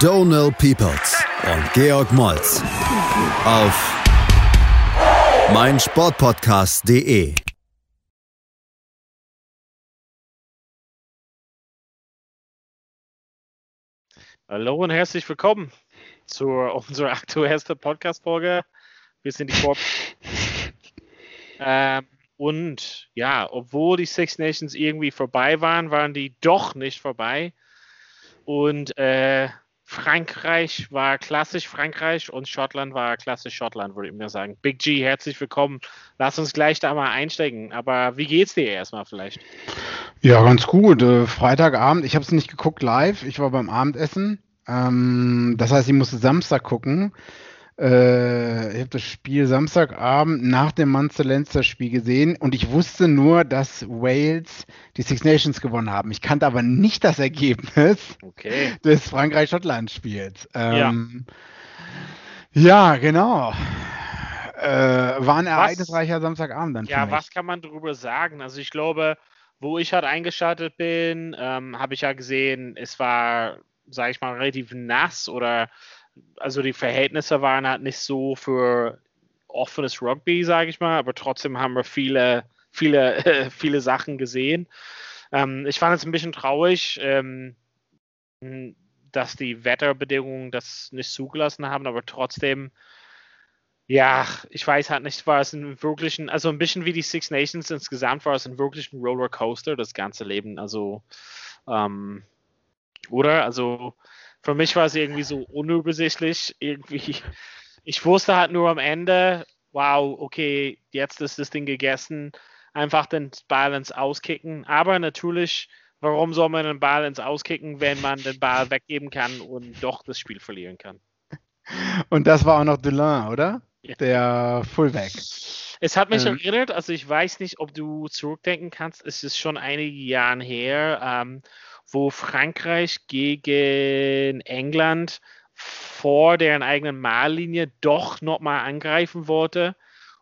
Donal Peoples und Georg Moltz auf meinsportpodcast.de. Hallo und herzlich willkommen zu unserer aktuellsten Podcast-Folge. Wir sind die Vor ähm, und ja, obwohl die Six Nations irgendwie vorbei waren, waren die doch nicht vorbei. Und äh, Frankreich war klassisch Frankreich und Schottland war klassisch Schottland, würde ich mir sagen. Big G, herzlich willkommen. Lass uns gleich da mal einsteigen. Aber wie geht's dir erstmal vielleicht? Ja, ganz gut. Äh, Freitagabend, ich habe es nicht geguckt live, ich war beim Abendessen. Ähm, das heißt, ich musste Samstag gucken. Äh, ich habe das Spiel Samstagabend nach dem Munster-Leinster-Spiel gesehen und ich wusste nur, dass Wales die Six Nations gewonnen haben. Ich kannte aber nicht das Ergebnis Okay. des Frankreich-Schottland-Spiels. Ähm, ja. genau. Äh, war ein ereignisreicher Samstagabend dann. Ja, was kann man darüber sagen? Also ich glaube, wo ich halt eingeschaltet bin, ähm, habe ich ja gesehen, es war, sage ich mal, relativ nass oder also die Verhältnisse waren halt nicht so für offenes Rugby, sage ich mal, aber trotzdem haben wir viele, viele, viele Sachen gesehen. Ähm, ich fand es ein bisschen traurig, ähm, dass die Wetterbedingungen das nicht zugelassen haben, aber trotzdem, ja, ich weiß halt nicht, war es ein wirklichen, also ein bisschen wie die Six Nations insgesamt war es ein wirklichen Rollercoaster, das ganze Leben. Also, ähm, oder? Also, für mich war es irgendwie so unübersichtlich. Irgendwie, ich wusste halt nur am Ende, wow, okay, jetzt ist das Ding gegessen. Einfach den Ball ins Auskicken. Aber natürlich, warum soll man den Ball ins Auskicken, wenn man den Ball weggeben kann und doch das Spiel verlieren kann? Und das war auch noch Dulin, oder? Ja. Der Fullback. Es hat mich Ähm. erinnert, also ich weiß nicht, ob du zurückdenken kannst, es ist schon einige Jahre her, ähm, wo Frankreich gegen England vor deren eigenen Mahllinie doch nochmal angreifen wollte.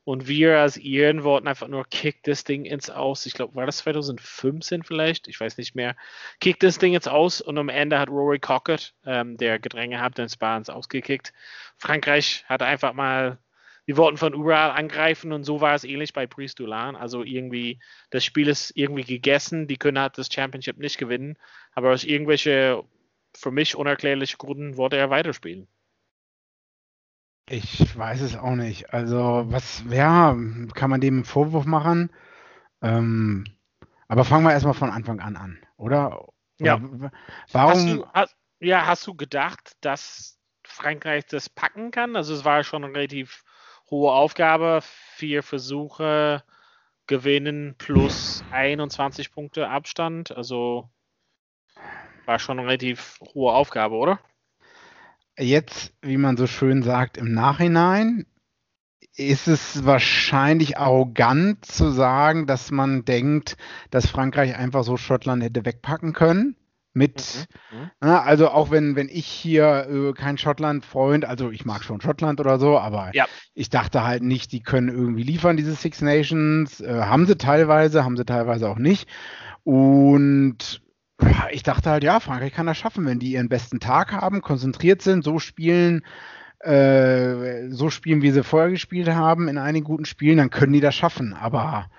Und wir als Iren wollten einfach nur kick das Ding ins Aus. Ich glaube, war das 2015 vielleicht? Ich weiß nicht mehr. Kick das Ding ins Aus und am Ende hat Rory Cockett, ähm, der Gedränge hat, den Spa ins Ausgekickt. Frankreich hat einfach mal die wollten von überall angreifen und so war es ähnlich bei Priest Dulan. Also irgendwie, das Spiel ist irgendwie gegessen, die können halt das Championship nicht gewinnen, aber aus irgendwelche für mich unerklärlichen Gründen wollte er weiterspielen. Ich weiß es auch nicht. Also, was, ja, kann man dem einen Vorwurf machen? Ähm, aber fangen wir erstmal von Anfang an an, oder? Ja. Oder w- Hast Warum? du, hast, ja, hast du gedacht, dass Frankreich das packen kann? Also es war schon relativ hohe Aufgabe, vier Versuche gewinnen plus 21 Punkte Abstand. Also war schon eine relativ hohe Aufgabe, oder? Jetzt, wie man so schön sagt, im Nachhinein ist es wahrscheinlich arrogant zu sagen, dass man denkt, dass Frankreich einfach so Schottland hätte wegpacken können. Mit, Mhm. na, also auch wenn, wenn ich hier äh, kein Schottland-Freund, also ich mag schon Schottland oder so, aber Ja. ich dachte halt nicht, die können irgendwie liefern, diese Six Nations. Äh, haben sie teilweise, haben sie teilweise auch nicht. Und ich dachte halt, ja, Frankreich kann das schaffen, wenn die ihren besten Tag haben, konzentriert sind, so spielen, äh, so spielen, wie sie vorher gespielt haben, in einigen guten Spielen, dann können die das schaffen. Aber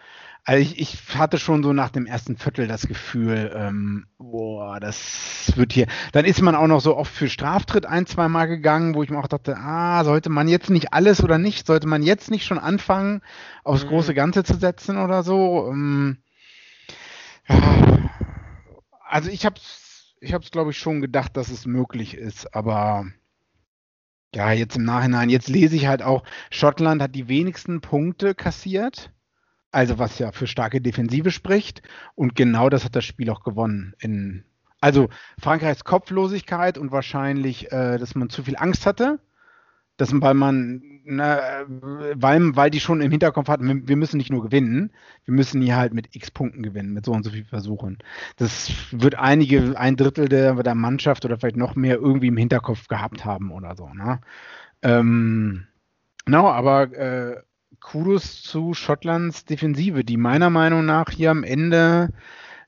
also ich, ich hatte schon so nach dem ersten Viertel das Gefühl, ähm, boah, das wird hier. Dann ist man auch noch so oft für Straftritt ein, zweimal gegangen, wo ich mir auch dachte, ah, sollte man jetzt nicht alles oder nicht? Sollte man jetzt nicht schon anfangen, aufs Mhm. große Ganze zu setzen oder so? Ähm, also ich habe es, ich hab's, glaube ich, schon gedacht, dass es möglich ist, aber ja, jetzt im Nachhinein, jetzt lese ich halt auch, Schottland hat die wenigsten Punkte kassiert, also was ja für starke Defensive spricht, und genau das hat das Spiel auch gewonnen. In, also Frankreichs Kopflosigkeit und wahrscheinlich, äh, dass man zu viel Angst hatte, Das, weil man, na, weil, weil die schon im Hinterkopf hatten, wir müssen nicht nur gewinnen, wir müssen hier halt mit x Punkten gewinnen, mit so und so viel Versuchen. Das wird einige, ein Drittel der, der Mannschaft oder vielleicht noch mehr irgendwie im Hinterkopf gehabt haben oder so. Ne? Ähm, no, aber äh, Kudos zu Schottlands Defensive, die meiner Meinung nach hier am Ende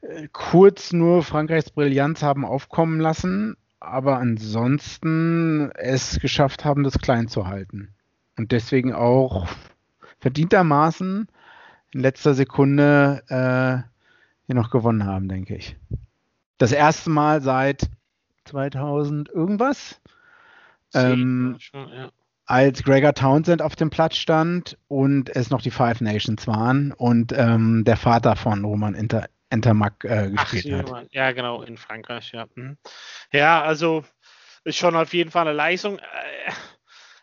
äh, kurz nur Frankreichs Brillanz haben aufkommen lassen, aber ansonsten es geschafft haben, das klein zu halten. Und deswegen auch verdientermaßen in letzter Sekunde äh, hier noch gewonnen haben, denke ich. Das erste Mal seit 2000 irgendwas. Ähm, schon, ja als Gregor Townsend auf dem Platz stand und es noch die Five Nations waren und ähm, der Vater von Roman Inter Entermack äh, gespielt Ach, hat. Ja, genau, in Frankreich, ja. Mhm. Ja, also ist schon auf jeden Fall eine Leistung. Äh,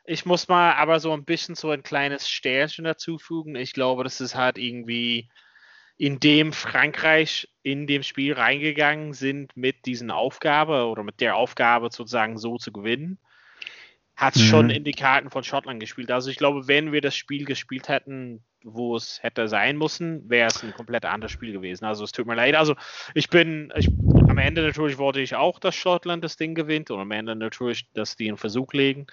ich muss mal aber so ein bisschen so ein kleines Sternchen dazufügen. Ich glaube, das ist halt irgendwie, in dem Frankreich in dem Spiel reingegangen sind mit diesen Aufgabe oder mit der Aufgabe sozusagen so zu gewinnen hat mhm. schon in die Karten von Schottland gespielt. Also ich glaube, wenn wir das Spiel gespielt hätten, wo es hätte sein müssen, wäre es ein komplett anderes Spiel gewesen. Also es tut mir leid. Also ich bin, ich, am Ende natürlich wollte ich auch, dass Schottland das Ding gewinnt und am Ende natürlich, dass die einen Versuch legen.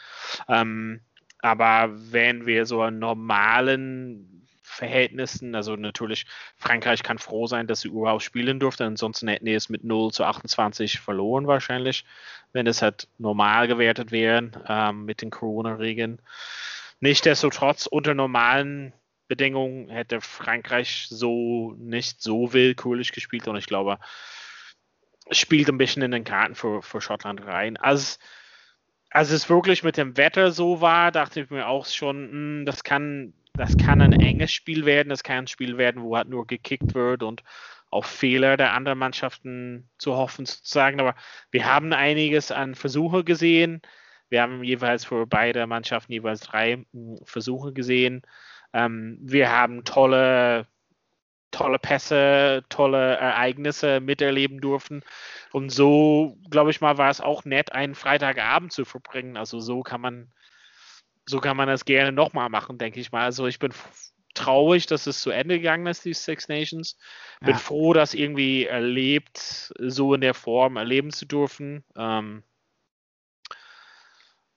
Ähm, aber wenn wir so einen normalen Verhältnissen. Also natürlich, Frankreich kann froh sein, dass sie überhaupt spielen durfte. Ansonsten hätten die es mit 0 zu 28 verloren wahrscheinlich, wenn es halt normal gewertet wären ähm, mit den Corona-Regeln. Nichtsdestotrotz, unter normalen Bedingungen hätte Frankreich so nicht so willkürlich gespielt und ich glaube, es spielt ein bisschen in den Karten für, für Schottland rein. Als, als es wirklich mit dem Wetter so war, dachte ich mir auch schon, mh, hm, das kann das kann ein enges Spiel werden, das kann ein Spiel werden, wo halt nur gekickt wird und auf Fehler der anderen Mannschaften zu hoffen sozusagen. Aber wir haben einiges an Versuche gesehen. Wir haben jeweils für beide Mannschaften jeweils drei hm, Versuche gesehen. Ähm, wir haben tolle, tolle Pässe, tolle Ereignisse miterleben dürfen. Und so, glaube ich mal, war es auch nett, einen Freitagabend zu verbringen. Also so kann man so kann man das gerne nochmal machen, denke ich mal. Also ich bin traurig, dass es zu Ende gegangen ist, die Six Nations. Bin ja. froh, das irgendwie erlebt, so in der Form erleben zu dürfen. Ähm,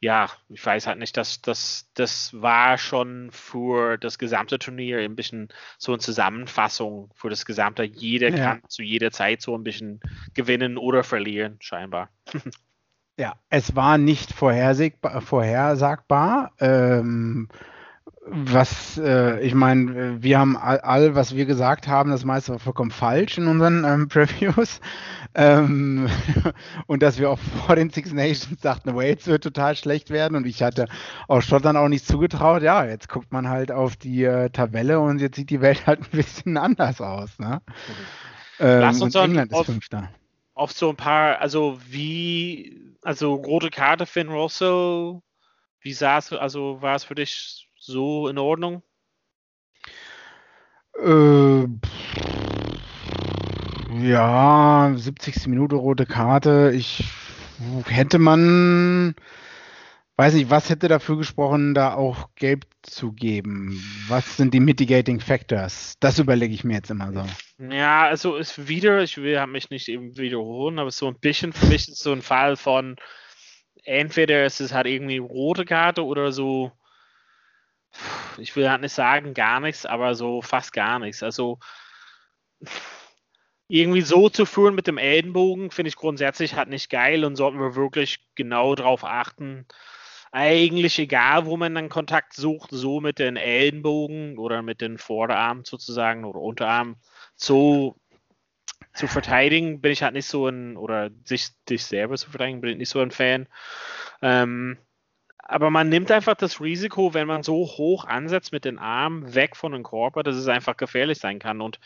ja, ich weiß halt nicht, dass das, das war schon für das gesamte Turnier ein bisschen so eine Zusammenfassung für das gesamte. Jeder ja. kann zu jeder Zeit so ein bisschen gewinnen oder verlieren, scheinbar. Ja, es war nicht vorhersagbar. Ähm, was, äh, ich meine, wir haben all, all, was wir gesagt haben, das meiste war vollkommen falsch in unseren ähm, Previews. Ähm, und dass wir auch vor den Six Nations dachten, Wales wird total schlecht werden. Und ich hatte auch Schottland auch nicht zugetraut. Ja, jetzt guckt man halt auf die äh, Tabelle und jetzt sieht die Welt halt ein bisschen anders aus. Ne? Mhm. Lass uns England ist Fünfter auf so ein paar, also wie, also rote Karte Finn Russell, wie sah es, also war es für dich so in Ordnung? Äh, ja, 70. Minute rote Karte. Ich hätte man weiß nicht, was hätte dafür gesprochen, da auch gelb zu geben? Was sind die Mitigating Factors? Das überlege ich mir jetzt immer so. Ja, also ist wieder, ich will mich nicht eben wiederholen, aber so ein bisschen für mich ist so ein Fall von entweder ist es halt irgendwie rote Karte oder so, ich will halt nicht sagen gar nichts, aber so fast gar nichts. Also irgendwie so zu führen mit dem Ellenbogen finde ich grundsätzlich halt nicht geil und sollten wir wirklich genau darauf achten, eigentlich egal, wo man dann Kontakt sucht, so mit den Ellenbogen oder mit den Vorderarmen sozusagen oder Unterarm so zu verteidigen, bin ich halt nicht so ein, oder sich, sich selber zu verteidigen, bin ich nicht so ein Fan. Ähm, aber man nimmt einfach das Risiko, wenn man so hoch ansetzt mit den Armen weg von dem Körper, dass es einfach gefährlich sein kann. Und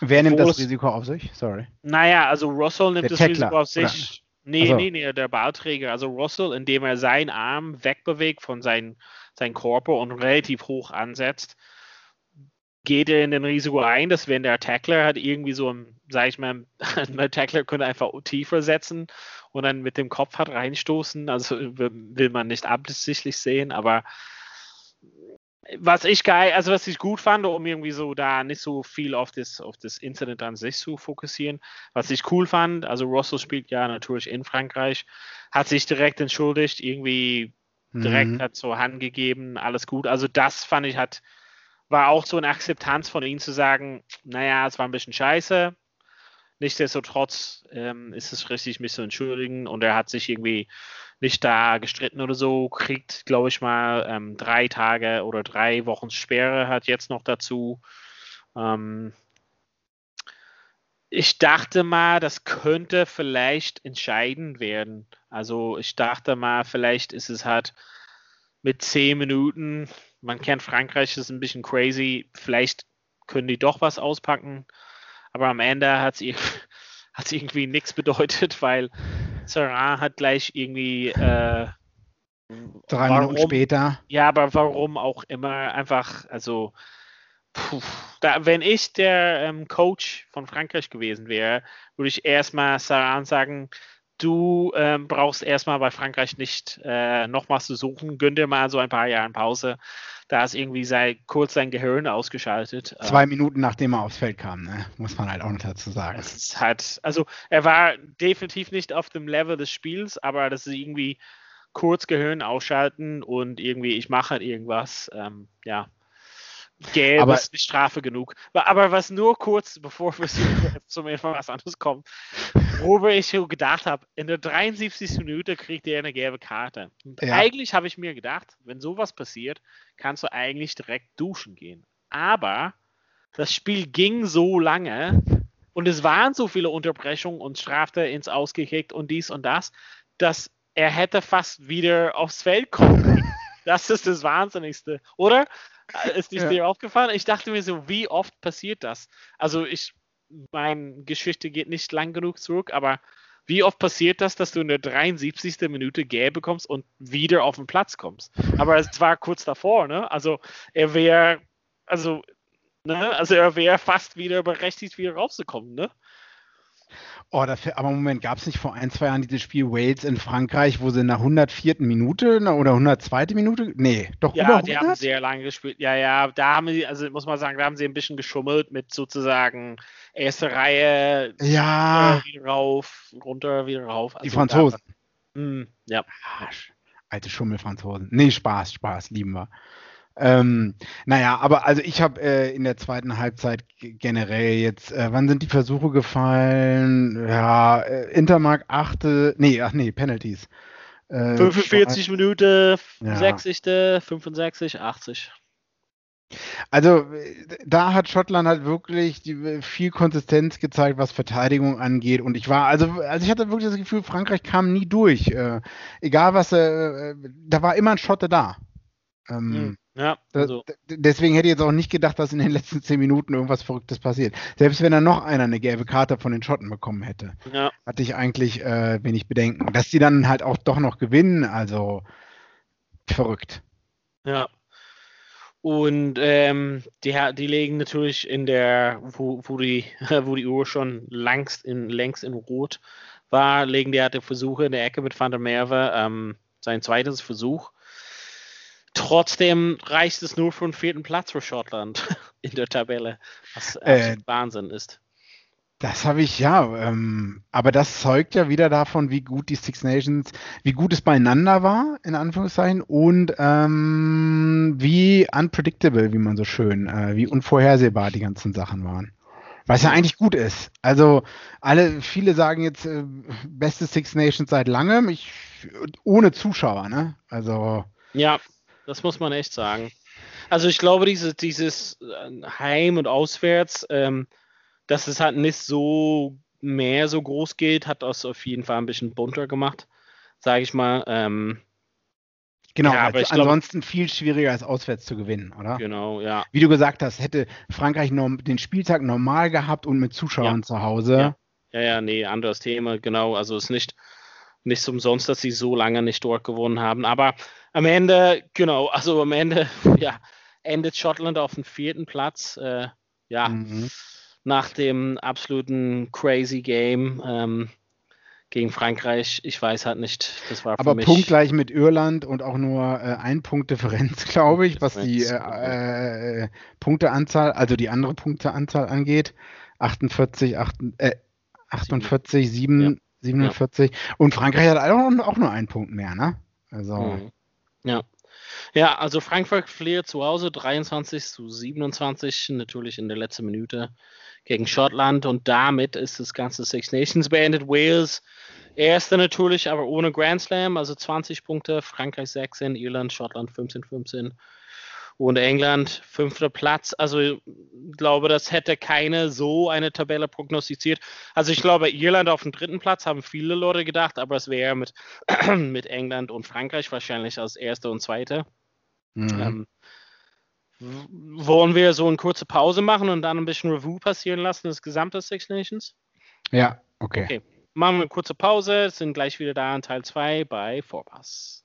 Wer nimmt das Risiko auf sich? Sorry. Naja, also Russell nimmt das Risiko auf sich. Nee, also. nee, nee, der Ballträger, also Russell, indem er seinen Arm wegbewegt von seinem sein Körper und relativ hoch ansetzt, geht er in den Risiko ein, dass wenn der Tackler hat irgendwie so ein, sag ich mal, der Tackler könnte einfach tiefer setzen und dann mit dem Kopf hat reinstoßen. Also will man nicht absichtlich sehen, aber was ich geil, also was ich gut fand, um irgendwie so da nicht so viel auf das, auf das Incident an sich zu fokussieren, was ich cool fand, also Russell spielt ja natürlich in Frankreich, hat sich direkt entschuldigt, irgendwie direkt mhm. hat so Hand gegeben, alles gut. Also das fand ich hat, war auch so eine Akzeptanz von ihm zu sagen, naja, es war ein bisschen scheiße. Nichtsdestotrotz ähm, ist es richtig, mich zu entschuldigen und er hat sich irgendwie nicht da gestritten oder so, kriegt, glaube ich mal, ähm, drei Tage oder drei Wochen Sperre, hat jetzt noch dazu. Ähm, ich dachte mal, das könnte vielleicht entscheidend werden. Also ich dachte mal, vielleicht ist es halt mit zehn Minuten, man kennt Frankreich, das ist ein bisschen crazy, vielleicht können die doch was auspacken. Aber am Ende hat es irgendwie nichts bedeutet, weil Sarah hat gleich irgendwie äh, drei warum, Minuten später. Ja, aber warum auch immer einfach, also puh, da, wenn ich der ähm, Coach von Frankreich gewesen wäre, würde ich erstmal Sarah sagen, du ähm, brauchst erstmal bei Frankreich nicht äh, nochmals zu suchen, gönn dir mal so ein paar Jahre Pause. Da ist irgendwie sei, kurz sein Gehirn ausgeschaltet. Zwei ähm, Minuten nachdem er aufs Feld kam, ne? muss man halt auch noch dazu sagen. Es hat, also er war definitiv nicht auf dem Level des Spiels, aber das ist irgendwie kurz Gehirn ausschalten und irgendwie ich mache halt irgendwas. Ähm, ja, Gelb aber, ist nicht Strafe genug. Aber was nur kurz, bevor wir zum etwas anderes kommen, worüber ich so gedacht habe, in der 73. Minute kriegt er eine gelbe Karte. Ja. Eigentlich habe ich mir gedacht, wenn sowas passiert, kannst du eigentlich direkt duschen gehen. Aber das Spiel ging so lange und es waren so viele Unterbrechungen und Strafte ins Ausgekickt und dies und das, dass er hätte fast wieder aufs Feld kommen. Das ist das Wahnsinnigste, oder? Ist nicht ja. dir aufgefallen? Ich dachte mir so, wie oft passiert das? Also ich, meine Geschichte geht nicht lang genug zurück, aber wie oft passiert das, dass du in der 73. Minute gelb bekommst und wieder auf den Platz kommst? Aber es war kurz davor, ne? Also er wäre, also, ne? Also er wäre fast wieder berechtigt, wieder rauszukommen, ne? Oh, dafür, aber Moment, gab es nicht vor ein, zwei Jahren dieses Spiel Wales in Frankreich, wo sie der 104. Minute oder 102. Minute? Nee, doch ja, über 100? die haben sehr lange gespielt. Ja, ja, da haben sie, also muss man sagen, da haben sie ein bisschen geschummelt mit sozusagen erste Reihe, ja. wieder rauf, runter, wieder rauf. Also die Franzosen. Da, mh, ja. Arsch. Alte Schummelfranzosen. Nee, Spaß, Spaß, lieben wir. Ähm, naja, aber also ich habe äh, in der zweiten Halbzeit generell jetzt, äh, wann sind die Versuche gefallen? Ja, äh, Intermark achte, nee, ach nee, Penalties. 45 äh, Minuten, ja. 60., 65, 80. Also da hat Schottland halt wirklich die, viel Konsistenz gezeigt, was Verteidigung angeht. Und ich war, also, also ich hatte wirklich das Gefühl, Frankreich kam nie durch. Äh, egal was, äh, da war immer ein Schotte da. Ähm, hm. Ja, also. Deswegen hätte ich jetzt auch nicht gedacht, dass in den letzten zehn Minuten irgendwas Verrücktes passiert. Selbst wenn dann noch einer eine gelbe Karte von den Schotten bekommen hätte, ja. hatte ich eigentlich äh, wenig Bedenken. Dass die dann halt auch doch noch gewinnen, also verrückt. Ja. Und ähm, die, die legen natürlich in der, wo, wo, die, wo die Uhr schon längst in, längst in Rot war, legen die halt Versuche in der Ecke mit Van der Merwe, ähm, sein zweites Versuch Trotzdem reicht es nur für den vierten Platz für Schottland in der Tabelle, was äh, Wahnsinn ist. Das habe ich ja, ähm, aber das zeugt ja wieder davon, wie gut die Six Nations, wie gut es beieinander war, in Anführungszeichen, und ähm, wie unpredictable, wie man so schön, äh, wie unvorhersehbar die ganzen Sachen waren. Was ja eigentlich gut ist. Also alle, viele sagen jetzt äh, beste Six Nations seit langem, ich ohne Zuschauer, ne? Also ja, das muss man echt sagen. Also ich glaube, diese, dieses äh, Heim und Auswärts, ähm, dass es halt nicht so mehr so groß geht, hat das auf jeden Fall ein bisschen bunter gemacht, sage ich mal. Ähm, Genau, ja, aber also ansonsten glaub, viel schwieriger als auswärts zu gewinnen, oder? Genau, ja. Wie du gesagt hast, hätte Frankreich den Spieltag normal gehabt und mit Zuschauern ja. zu Hause. Ja. ja, ja, nee, anderes Thema, genau. Also es ist nicht, nicht umsonst, dass sie so lange nicht dort gewonnen haben. Aber am Ende, genau, also am Ende, ja, endet Schottland auf dem vierten Platz. Äh, ja, mhm. nach dem absoluten crazy Game ähm, gegen Frankreich, ich weiß halt nicht. Das war Aber mich, punktgleich mit Irland und auch nur äh, ein Punkt Differenz, glaube ich, was die äh, äh, Punkteanzahl, also die andere Punkteanzahl angeht. 48, 8, äh, 48, 7, ja. 47. Ja. Und Frankreich hat auch, auch, nur einen Punkt mehr, ne? Also. Mhm. Ja. Ja, also Frankreich verliert zu Hause 23 zu 27, natürlich in der letzten Minute gegen Schottland und damit ist das ganze Six Nations beendet. Wales erste natürlich, aber ohne Grand Slam, also 20 Punkte, Frankreich 16, Irland, Schottland 15, 15 und England fünfter Platz. Also ich glaube, das hätte keine so eine Tabelle prognostiziert. Also ich glaube, Irland auf dem dritten Platz haben viele Leute gedacht, aber es wäre mit, mit England und Frankreich wahrscheinlich als erste und zweite. Mhm. Ähm, wollen wir so eine kurze Pause machen und dann ein bisschen Review passieren lassen, das gesamte Six Nations? Ja, okay. Okay, machen wir eine kurze Pause, sind gleich wieder da in Teil 2 bei Vorpass.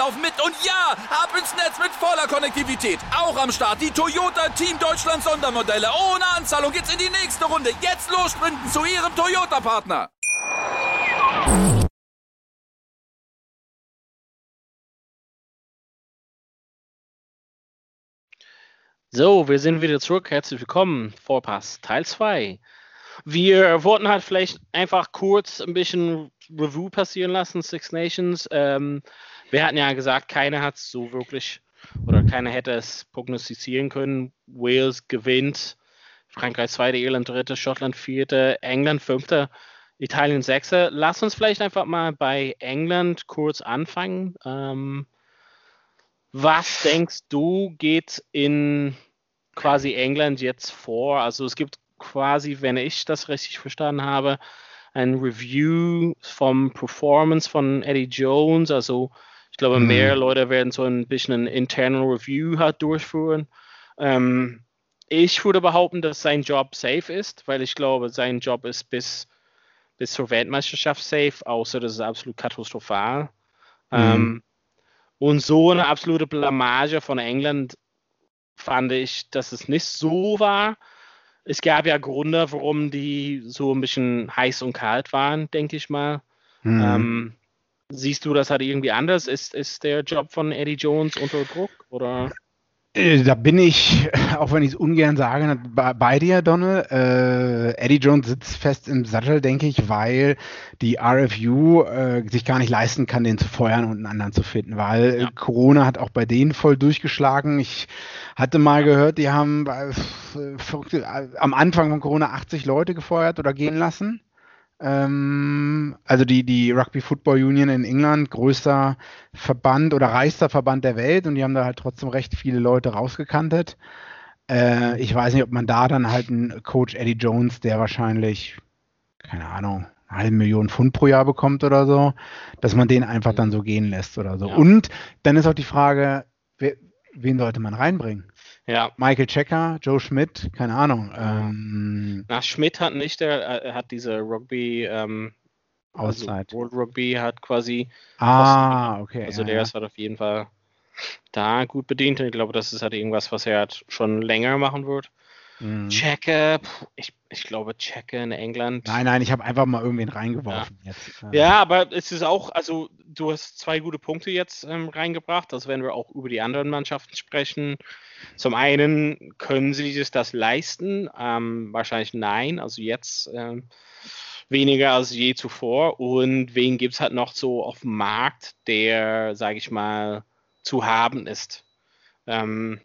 laufen mit und ja, ab ins Netz mit voller Konnektivität. Auch am Start die Toyota Team Deutschland Sondermodelle. Ohne Anzahlung geht's in die nächste Runde. Jetzt los sprinten zu Ihrem Toyota-Partner. So, wir sind wieder zurück. Herzlich willkommen. Vorpass, Teil 2. Wir wollten halt vielleicht einfach kurz ein bisschen Review passieren lassen, Six Nations. Ähm, wir hatten ja gesagt, keiner hat es so wirklich oder keiner hätte es prognostizieren können. Wales gewinnt, Frankreich zweite, Irland dritte, Schottland vierte, England fünfte, Italien sechste. Lass uns vielleicht einfach mal bei England kurz anfangen. Ähm, was denkst du, geht in quasi England jetzt vor? Also es gibt quasi, wenn ich das richtig verstanden habe, ein Review vom Performance von Eddie Jones. Also glaube, mhm. mehr Leute werden so ein bisschen ein internal Review halt durchführen. Ähm, ich würde behaupten, dass sein Job safe ist, weil ich glaube, sein Job ist bis, bis zur Weltmeisterschaft safe, außer das ist absolut katastrophal. Mhm. Ähm, und so eine absolute Blamage von England fand ich, dass es nicht so war. Es gab ja Gründe, warum die so ein bisschen heiß und kalt waren, denke ich mal. Mhm. Ähm, Siehst du das halt irgendwie anders? Ist, ist der Job von Eddie Jones unter Druck? Oder? Äh, da bin ich, auch wenn ich es ungern sage, bei dir, Donald. Äh, Eddie Jones sitzt fest im Sattel, denke ich, weil die RFU äh, sich gar nicht leisten kann, den zu feuern und einen anderen zu finden, weil ja. Corona hat auch bei denen voll durchgeschlagen. Ich hatte mal gehört, die haben äh, am Anfang von Corona 80 Leute gefeuert oder gehen lassen. Ähm, also die, die Rugby Football Union in England, größter Verband oder reichster Verband der Welt und die haben da halt trotzdem recht viele Leute rausgekantet. Äh, ich weiß nicht, ob man da dann halt einen Coach Eddie Jones, der wahrscheinlich, keine Ahnung, eine halbe Million Pfund pro Jahr bekommt oder so, dass man den einfach dann so gehen lässt oder so. Ja. Und dann ist auch die Frage, wer, wen sollte man reinbringen? Ja. Michael Checker, Joe Schmidt, keine Ahnung. Ähm, Na, Schmidt hat nicht, der äh, hat diese Rugby ähm, Auszeit. Also World Rugby hat quasi. Ah, okay. Also ja, der ist halt auf jeden Fall da gut bedient. Ich glaube, das ist halt irgendwas, was er halt schon länger machen wird. Mhm. Checke, ich, ich glaube Checke in England. Nein, nein, ich habe einfach mal irgendwen reingeworfen ja. jetzt. Ja, aber es ist auch, also du hast zwei gute Punkte jetzt ähm, reingebracht, also wenn wir auch über die anderen Mannschaften sprechen. Zum einen können sie sich das leisten, ähm, wahrscheinlich nein, also jetzt ähm, weniger als je zuvor. Und wen gibt es halt noch so auf dem Markt, der, sage ich mal, zu haben ist. Ähm,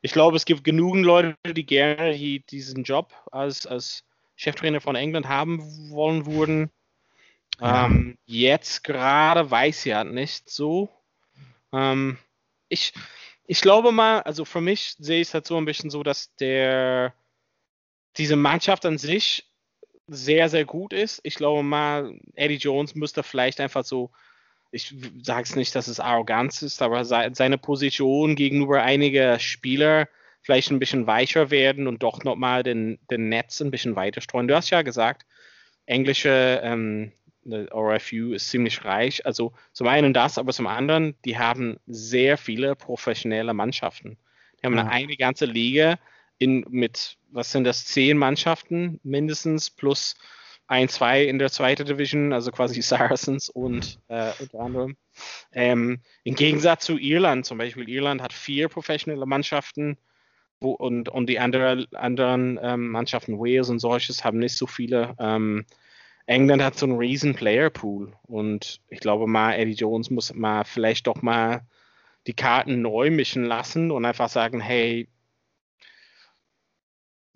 ich glaube, es gibt genügend Leute, die gerne diesen Job als, als Cheftrainer von England haben wollen würden. Ja. Ähm, jetzt gerade weiß ich halt nicht so. Ähm, ich, ich glaube mal, also für mich sehe ich es halt so ein bisschen so, dass der diese Mannschaft an sich sehr, sehr gut ist. Ich glaube mal, Eddie Jones müsste vielleicht einfach so, ich sage es nicht, dass es Arroganz ist, aber seine Position gegenüber einiger Spieler vielleicht ein bisschen weicher werden und doch nochmal den, den Netz ein bisschen weiter streuen. Du hast ja gesagt, englische ähm, RFU ist ziemlich reich. Also zum einen das, aber zum anderen, die haben sehr viele professionelle Mannschaften. Die haben ja. eine, eine ganze Liga in, mit, was sind das, zehn Mannschaften mindestens, plus ein, zwei in der zweiten Division, also quasi Saracens und äh, unter anderem. Ähm, Im Gegensatz zu Irland zum Beispiel, Irland hat vier professionelle Mannschaften wo, und, und die andere, anderen ähm, Mannschaften, Wales und solches, haben nicht so viele. Ähm, England hat so einen riesen Player Pool und ich glaube mal, Eddie Jones muss mal vielleicht doch mal die Karten neu mischen lassen und einfach sagen, hey,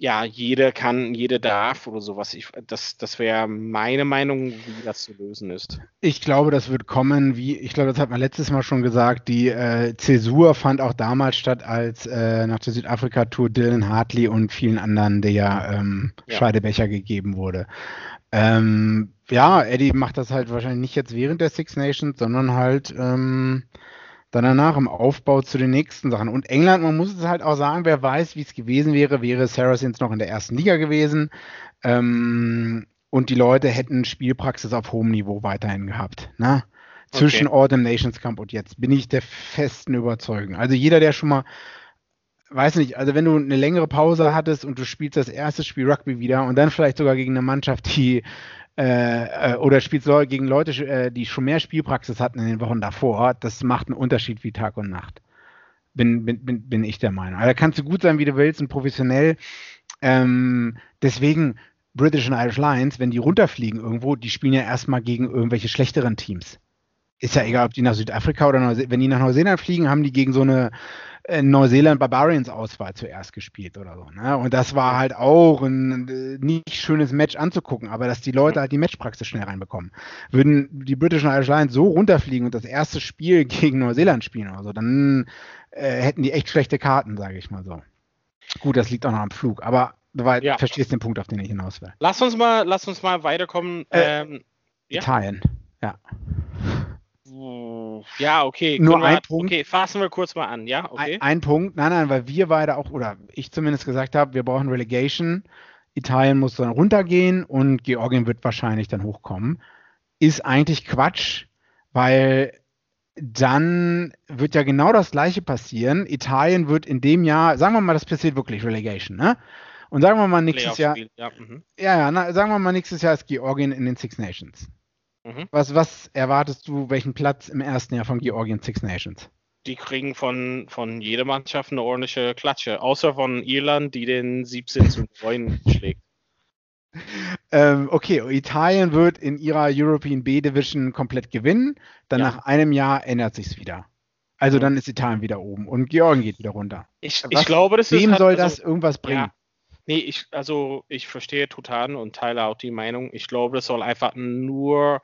ja, jeder kann, jeder darf oder sowas. Ich, das das wäre meine Meinung, wie das zu lösen ist. Ich glaube, das wird kommen, wie, ich glaube, das hat man letztes Mal schon gesagt, die äh, Zäsur fand auch damals statt, als äh, nach der Südafrika-Tour Dylan Hartley und vielen anderen der ähm, ja. Scheidebecher gegeben wurde. Ähm, ja, Eddie macht das halt wahrscheinlich nicht jetzt während der Six Nations, sondern halt ähm, dann danach im Aufbau zu den nächsten Sachen. Und England, man muss es halt auch sagen, wer weiß, wie es gewesen wäre, wäre Saracens noch in der ersten Liga gewesen. Ähm, und die Leute hätten Spielpraxis auf hohem Niveau weiterhin gehabt. Ne? Zwischen okay. Autumn Nations Camp und jetzt bin ich der festen Überzeugung. Also jeder, der schon mal weiß nicht, also wenn du eine längere Pause hattest und du spielst das erste Spiel Rugby wieder und dann vielleicht sogar gegen eine Mannschaft, die äh, äh oder spielst gegen Leute, äh, die schon mehr Spielpraxis hatten in den Wochen davor, das macht einen Unterschied wie Tag und Nacht. Bin, bin, bin, bin ich der Meinung. Also da kannst du gut sein, wie du willst und professionell. Ähm, deswegen British and Irish Lions, wenn die runterfliegen irgendwo, die spielen ja erstmal gegen irgendwelche schlechteren Teams. Ist ja egal, ob die nach Südafrika oder Neuse wenn die nach Neuseeland fliegen, haben die gegen so eine Neuseeland Barbarians Auswahl zuerst gespielt oder so. Ne? Und das war halt auch ein äh, nicht schönes Match anzugucken, aber dass die Leute halt die Matchpraxis schnell reinbekommen. Würden die British Irish Lions so runterfliegen und das erste Spiel gegen Neuseeland spielen oder so, dann äh, hätten die echt schlechte Karten, sage ich mal so. Gut, das liegt auch noch am Flug, aber du ja. verstehst den Punkt, auf den ich hinaus will. Lass uns mal, lass uns mal weiterkommen. Äh, ähm, Italien, ja. Ja, okay. Nur ein Punkt. Okay, fassen wir kurz mal an, ja? Okay. Ein, ein, Punkt, nein, nein, weil wir beide auch, oder ich zumindest gesagt habe, wir brauchen Relegation. Italien muss dann runtergehen und Georgien wird wahrscheinlich dann hochkommen. Ist eigentlich Quatsch, weil dann wird ja genau das gleiche passieren. Italien wird in dem Jahr, sagen wir mal, das passiert wirklich Relegation, ne? Und sagen wir mal nächstes Jahr. Ja, mhm. ja, ja na, sagen wir mal nächstes Jahr ist Georgien in den Six Nations. Mhm. Was, was erwartest du, welchen Platz im ersten Jahr von Georgien Six Nations? Die kriegen von, von jeder Mannschaft eine ordentliche Klatsche, außer von Irland, die den 17 zu 9 schlägt. Ähm, okay, Italien wird in ihrer European B Division komplett gewinnen. Dann ja. nach einem Jahr ändert sich es wieder. Also dann ist Italien wieder oben und Georgien geht wieder runter. Ich, ich glaube, das wem ist. Wem soll also, das irgendwas bringen? Ja. Nee, ich, also ich verstehe total und teile auch die Meinung. Ich glaube, das soll einfach nur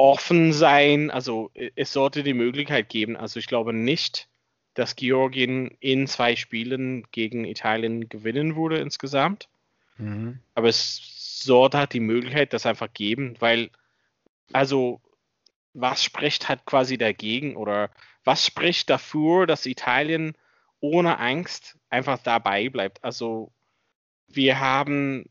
offen sein. Also es sollte die Möglichkeit geben. Also ich glaube nicht, dass Georgien in zwei Spielen gegen Italien gewinnen würde insgesamt. Mhm. Aber es sollte halt die Möglichkeit das einfach geben, weil also was spricht halt quasi dagegen oder was spricht dafür, dass Italien ohne Angst einfach dabei bleibt? Also wir haben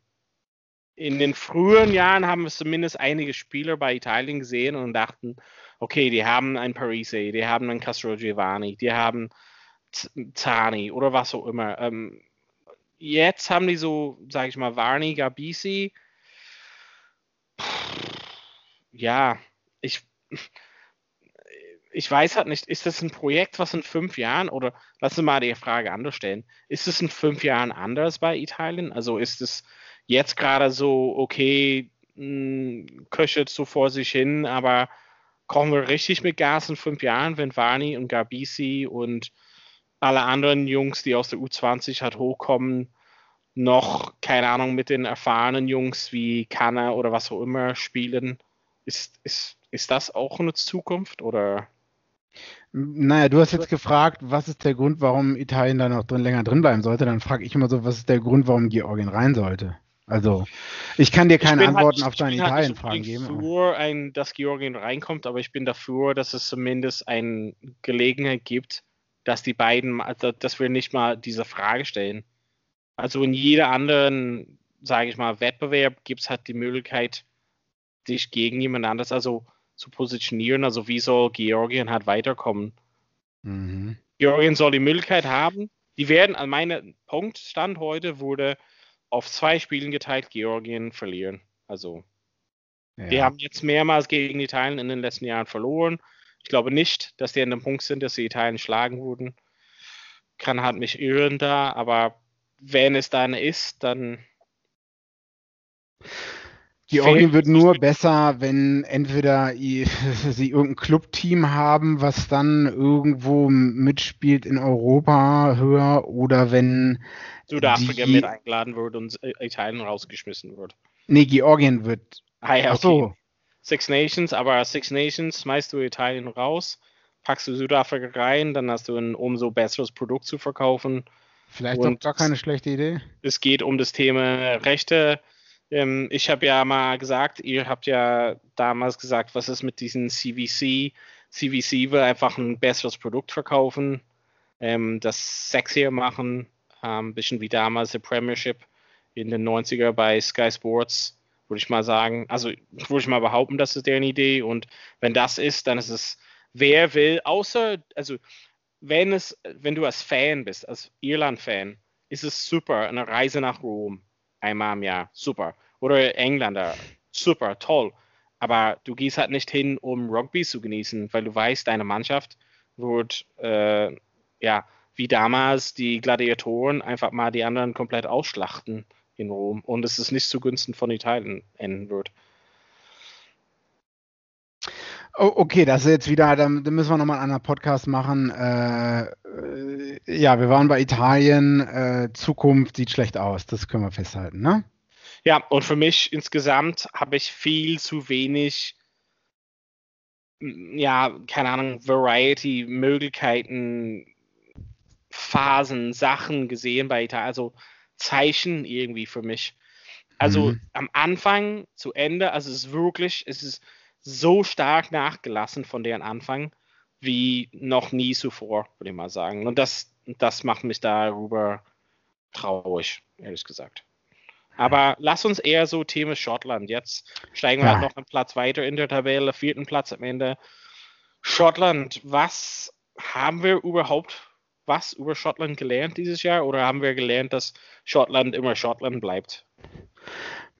in den früheren Jahren haben wir zumindest einige Spieler bei Italien gesehen und dachten, okay, die haben einen Parise, die haben einen Castro Giovanni, die haben Zani oder was auch immer. Ähm, jetzt haben die so, sage ich mal, Varni, Gabisi. Ja, ich, ich weiß halt nicht, ist das ein Projekt, was in fünf Jahren, oder lass uns mal die Frage anders stellen, ist es in fünf Jahren anders bei Italien? Also ist es jetzt gerade so, okay, hm, köchelt so vor sich hin, aber kommen wir richtig mit Gas in fünf Jahren, wenn Vani und Gabisi und alle anderen Jungs, die aus der U20 halt hochkommen, noch, keine Ahnung, mit den erfahrenen Jungs wie Kanner oder was auch immer spielen. Ist, ist, ist das auch eine Zukunft oder? Naja, du hast jetzt gefragt, was ist der Grund, warum Italien da noch drin, länger drin bleiben sollte. Dann frage ich immer so, was ist der Grund, warum Georgien rein sollte? Also, ich kann dir keine Ich bin Antworten halt- auf deine ich bin halt Italien-Fragen geben. aber- Für ein, dass Georgien reinkommt, aber ich bin dafür, dass es zumindest eine Gelegenheit gibt, dass die beiden, also dass wir nicht mal diese Frage stellen. Also in jeder anderen, sage ich mal, Wettbewerb gibt es halt die Möglichkeit, dich gegen jemand anderes also zu positionieren. Also wie soll Georgien halt weiterkommen? Mhm. Georgien soll die Möglichkeit haben, die werden, an meinem Punktstand heute wurde auf zwei Spielen geteilt, Georgien verlieren. Also die Ja. haben jetzt mehrmals gegen Italien in den letzten Jahren verloren. Ich glaube nicht, dass die an dem Punkt sind, dass sie Italien schlagen würden. Kann halt mich irren da, aber wenn es dann ist, dann. Georgien fehlt- wird nur besser, wenn entweder sie irgendein Clubteam haben, was dann irgendwo mitspielt in Europa höher, oder wenn Südafrika die- mit eingeladen wird und Italien rausgeschmissen wird. nee, Georgien wird. Ah, ja, Ach okay. so, Six Nations, aber Six Nations schmeißt du Italien raus, packst du Südafrika rein, dann hast du ein umso besseres Produkt zu verkaufen. vielleicht doch Und- gar keine schlechte Idee. es geht um das Thema Rechte. Ähm, ich habe ja mal gesagt, ihr habt ja damals gesagt, was ist mit diesen CVC? CVC will einfach ein besseres Produkt verkaufen, ähm, das sexier machen, ähm, ein bisschen wie damals der Premiership in den 90er bei Sky Sports, würde ich mal sagen. Also würde ich mal behaupten, das ist deren Idee. Und wenn das ist, dann ist es, wer will, außer, also wenn es, wenn du als Fan bist, als Irland-Fan, ist es super, eine Reise nach Rom einmal im Jahr, super. Oder Engländer, super, toll. Aber du gehst halt nicht hin, um Rugby zu genießen, weil du weißt, deine Mannschaft wird, äh, ja, wie damals die Gladiatoren einfach mal die anderen komplett ausschlachten in Rom und es ist nicht zugunsten von Italien enden wird. Oh, okay, das ist jetzt wieder, da, da müssen wir nochmal einen anderen Podcast machen. Äh, äh, ja, wir waren bei Italien. Äh, Zukunft sieht schlecht aus, das können wir festhalten, ne? Ja, und für mich insgesamt habe ich viel zu wenig, ja, keine Ahnung, Variety, Möglichkeiten, Phasen, Sachen gesehen bei Italien, also Zeichen irgendwie für mich. Also Mhm. am Anfang zu Ende, also es ist wirklich, es ist so stark nachgelassen von deren Anfang wie noch nie zuvor, würde ich mal sagen. Und das, das macht mich darüber traurig, ehrlich gesagt. Aber lass uns eher so Thema Schottland. Jetzt steigen wir Ja. halt noch einen Platz weiter in der Tabelle, vierten Platz am Ende. Schottland, was haben wir überhaupt was über Schottland gelernt dieses Jahr? Oder haben wir gelernt, dass Schottland immer Schottland bleibt?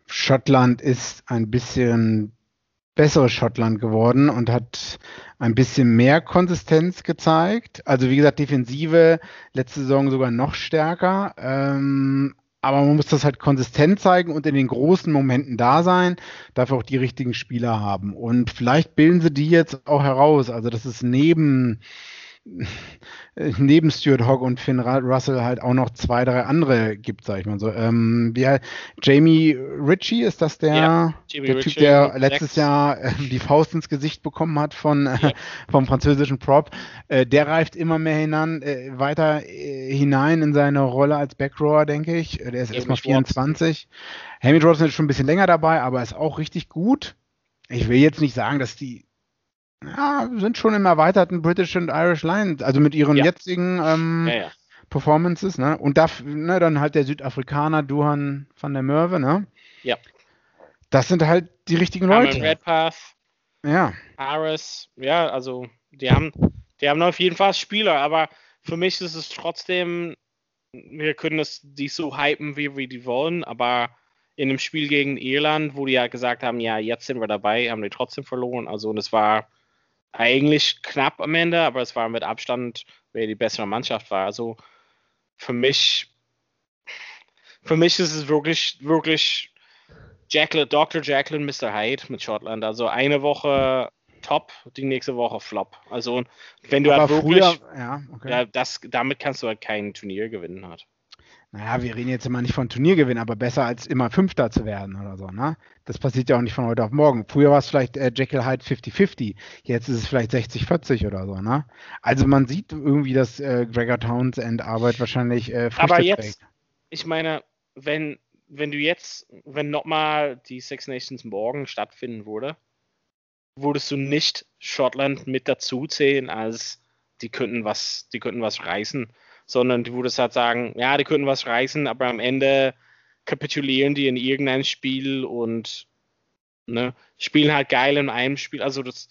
Schottland ist ein bisschen besseres Schottland geworden und hat ein bisschen mehr Konsistenz gezeigt. Also wie gesagt, Defensive letzte Saison sogar noch stärker. Ähm, aber man muss das halt konsistent zeigen und in den großen Momenten da sein, dafür auch die richtigen Spieler haben. Und vielleicht bilden sie die jetzt auch heraus. Also das ist neben neben Stuart Hogg und Finn Russell halt auch noch zwei, drei andere gibt, sag ich mal so. Ähm, heißt- Jamie Ritchie, ist das der, Ja, der Typ, Ritchie, der Nummer letztes. Jahr äh, die Faust ins Gesicht bekommen hat von, äh, Ja. vom französischen Prop? Äh, der reift immer mehr hinan, äh, weiter äh, hinein in seine Rolle als Backrower, denke ich. Äh, Der ist erstmal Hamish Watson. 24. Hamish Watson ist schon ein bisschen länger dabei, aber ist auch richtig gut. Ich will jetzt nicht sagen, dass die ja, sind schon im erweiterten British und Irish Line, also mit ihren Ja. jetzigen ähm, Ja, ja. Performances, ne? Und da, ne, dann halt der Südafrikaner Duhan van der Merwe, ne? Ja. Das sind halt die richtigen Cameron Leute. Redpath, Ja. Harris, ja, also die haben, die haben auf jeden Fall Spieler, aber für mich ist es trotzdem, wir können es die so hypen, wie wir die wollen, aber in dem Spiel gegen Irland, wo die ja gesagt haben, ja, jetzt sind wir dabei, haben die trotzdem verloren. Also und es war eigentlich knapp am Ende, aber es war mit Abstand, wer die bessere Mannschaft war. Also für mich, für mich ist es wirklich, wirklich Jacqueline, Dr. Jacqueline, Mr. Hyde mit Schottland. Also eine Woche top, die nächste Woche flop. Also wenn du Aber halt wirklich, früher, ja, okay. ja, das, damit kannst du halt kein Turnier gewinnen halt. Naja, wir reden jetzt immer nicht von Turniergewinn, aber besser als immer Fünfter zu werden oder so, ne? Das passiert ja auch nicht von heute auf morgen. Früher war es vielleicht äh, Jekyll Hyde 50-50, jetzt ist es vielleicht 60-40 oder so, ne? Also man sieht irgendwie, dass äh, Gregor Townsend Arbeit wahrscheinlich äh, Früchte Aber jetzt, trägt. ich meine, wenn wenn du jetzt, wenn nochmal die Six Nations morgen stattfinden würde, würdest du nicht Schottland mit dazu zählen, als die könnten was, die könnten was reißen, sondern du würdest halt sagen, ja, die könnten was reißen, aber am Ende kapitulieren die in irgendeinem Spiel und ne, spielen halt geil in einem Spiel. Also das,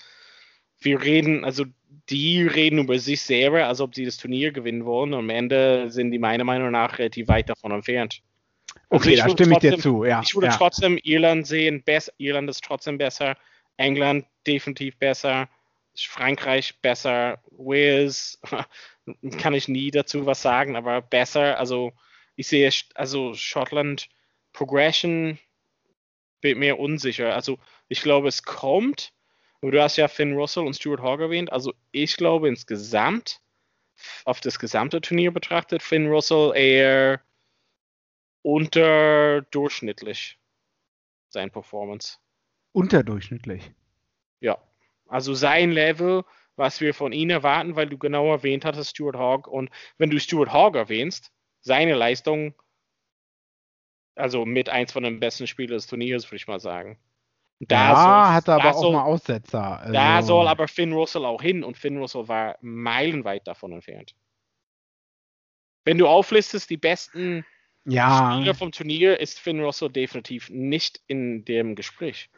wir reden, also die reden über sich selber, als ob sie das Turnier gewinnen wollen. Und am Ende sind die meiner Meinung nach relativ weit davon entfernt. Also okay, da stimme trotzdem, ich dir zu. Ja, ich würde ja. trotzdem Irland sehen. Irland ist trotzdem besser. England definitiv besser. Frankreich besser. Wales kann ich nie dazu was sagen, aber besser. Also ich sehe also Schottland Progression bin mir unsicher. Also ich glaube, es kommt. Du hast ja Finn Russell und Stuart Hogg erwähnt. Also ich glaube insgesamt, auf das gesamte Turnier betrachtet, Finn Russell eher unterdurchschnittlich sein Performance. Unterdurchschnittlich? Ja. Also sein Level, was wir von ihm erwarten, weil du genau erwähnt hattest, Stuart Hogg. Und wenn du Stuart Hogg erwähnst, seine Leistung, also mit eins von den besten Spielern des Turniers, würde ich mal sagen. Da ja, soll, hat er aber auch soll, mal Aussetzer. Also. Da soll aber Finn Russell auch hin und Finn Russell war meilenweit davon entfernt. Wenn du auflistest, die besten ja. Spieler vom Turnier, ist Finn Russell definitiv nicht in dem Gespräch.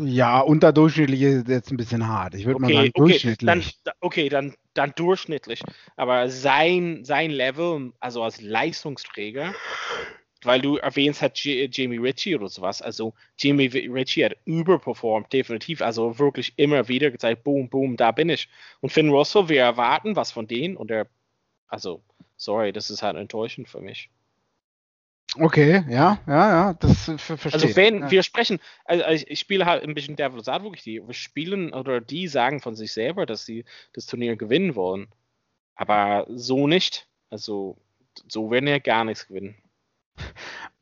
Ja, unterdurchschnittlich ist jetzt ein bisschen hart. Ich würde okay, mal sagen, durchschnittlich. Okay, dann, okay, dann, dann durchschnittlich. Aber sein, sein Level, also als Leistungsträger, weil du erwähnst hat Jamie Ritchie oder sowas. Also Jamie Ritchie hat überperformt, definitiv. Also wirklich immer wieder gezeigt, boom, boom, da bin ich. Und Finn Russell, wir erwarten was von denen und er, also, sorry, das ist halt enttäuschend für mich. Okay, ja, ja, ja, das verstehe Also wenn ja. wir sprechen, also ich spiele halt ein bisschen Devil's Advocate, die spielen oder die sagen von sich selber, dass sie das Turnier gewinnen wollen. Aber so nicht. Also so werden ja gar nichts gewinnen.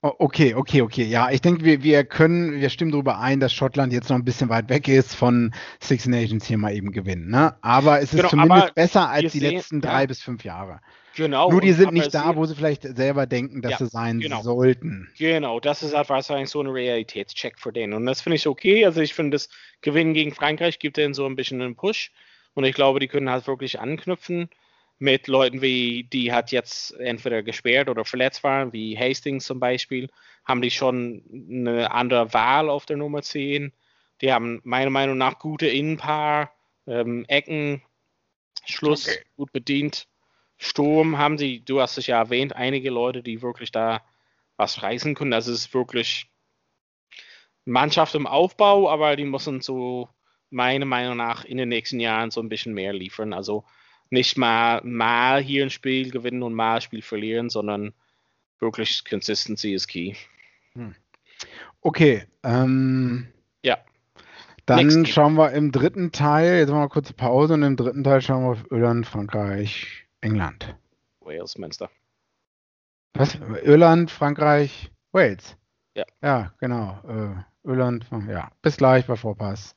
Okay, okay, okay. Ja, ich denke, wir, wir können, wir stimmen darüber ein, dass Schottland jetzt noch ein bisschen weit weg ist von Six Nations hier mal eben gewinnen. Ne? Aber es ist genau, zumindest besser als die sehen, letzten drei ja. bis fünf Jahre. Genau. Nur die sind nicht da, wo sie vielleicht selber denken, dass ja, sie sein genau. sollten. Genau, das ist halt wahrscheinlich so ein Realitätscheck für den. Und das finde ich okay. Also ich finde, das Gewinnen gegen Frankreich gibt denen so ein bisschen einen Push. Und ich glaube, die können halt wirklich anknüpfen mit Leuten wie, die hat jetzt entweder gesperrt oder verletzt waren, wie Hastings zum Beispiel, haben die schon eine andere Wahl auf der Nummer 10. Die haben meiner Meinung nach gute Innenpaar, ähm, Ecken, Schluss, okay. gut bedient. Sturm haben sie, du hast es ja erwähnt, einige Leute, die wirklich da was reißen können. Das ist wirklich Mannschaft im Aufbau, aber die müssen so meiner Meinung nach in den nächsten Jahren so ein bisschen mehr liefern. Also nicht mal, mal hier ein Spiel gewinnen und mal ein Spiel verlieren, sondern wirklich Consistency ist key. Hm. Okay, ähm, ja. Dann schauen wir im dritten Teil, jetzt machen wir kurze Pause und im dritten Teil schauen wir auf Irland, Frankreich, England. Wales, Münster. Was? Irland, Frankreich, Wales. Ja. Ja, genau. Äh, Irland, ja. Bis gleich bei Vorpass.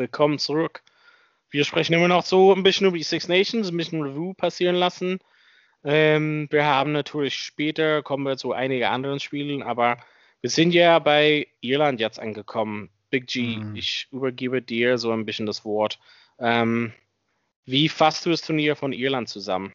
willkommen zurück. Wir sprechen immer noch so ein bisschen über die Six Nations, ein bisschen Review passieren lassen. Ähm, wir haben natürlich später, kommen wir zu einigen anderen Spielen, aber wir sind ja bei Irland jetzt angekommen. Big G, mhm. ich übergebe dir so ein bisschen das Wort. Ähm, wie fasst du das Turnier von Irland zusammen?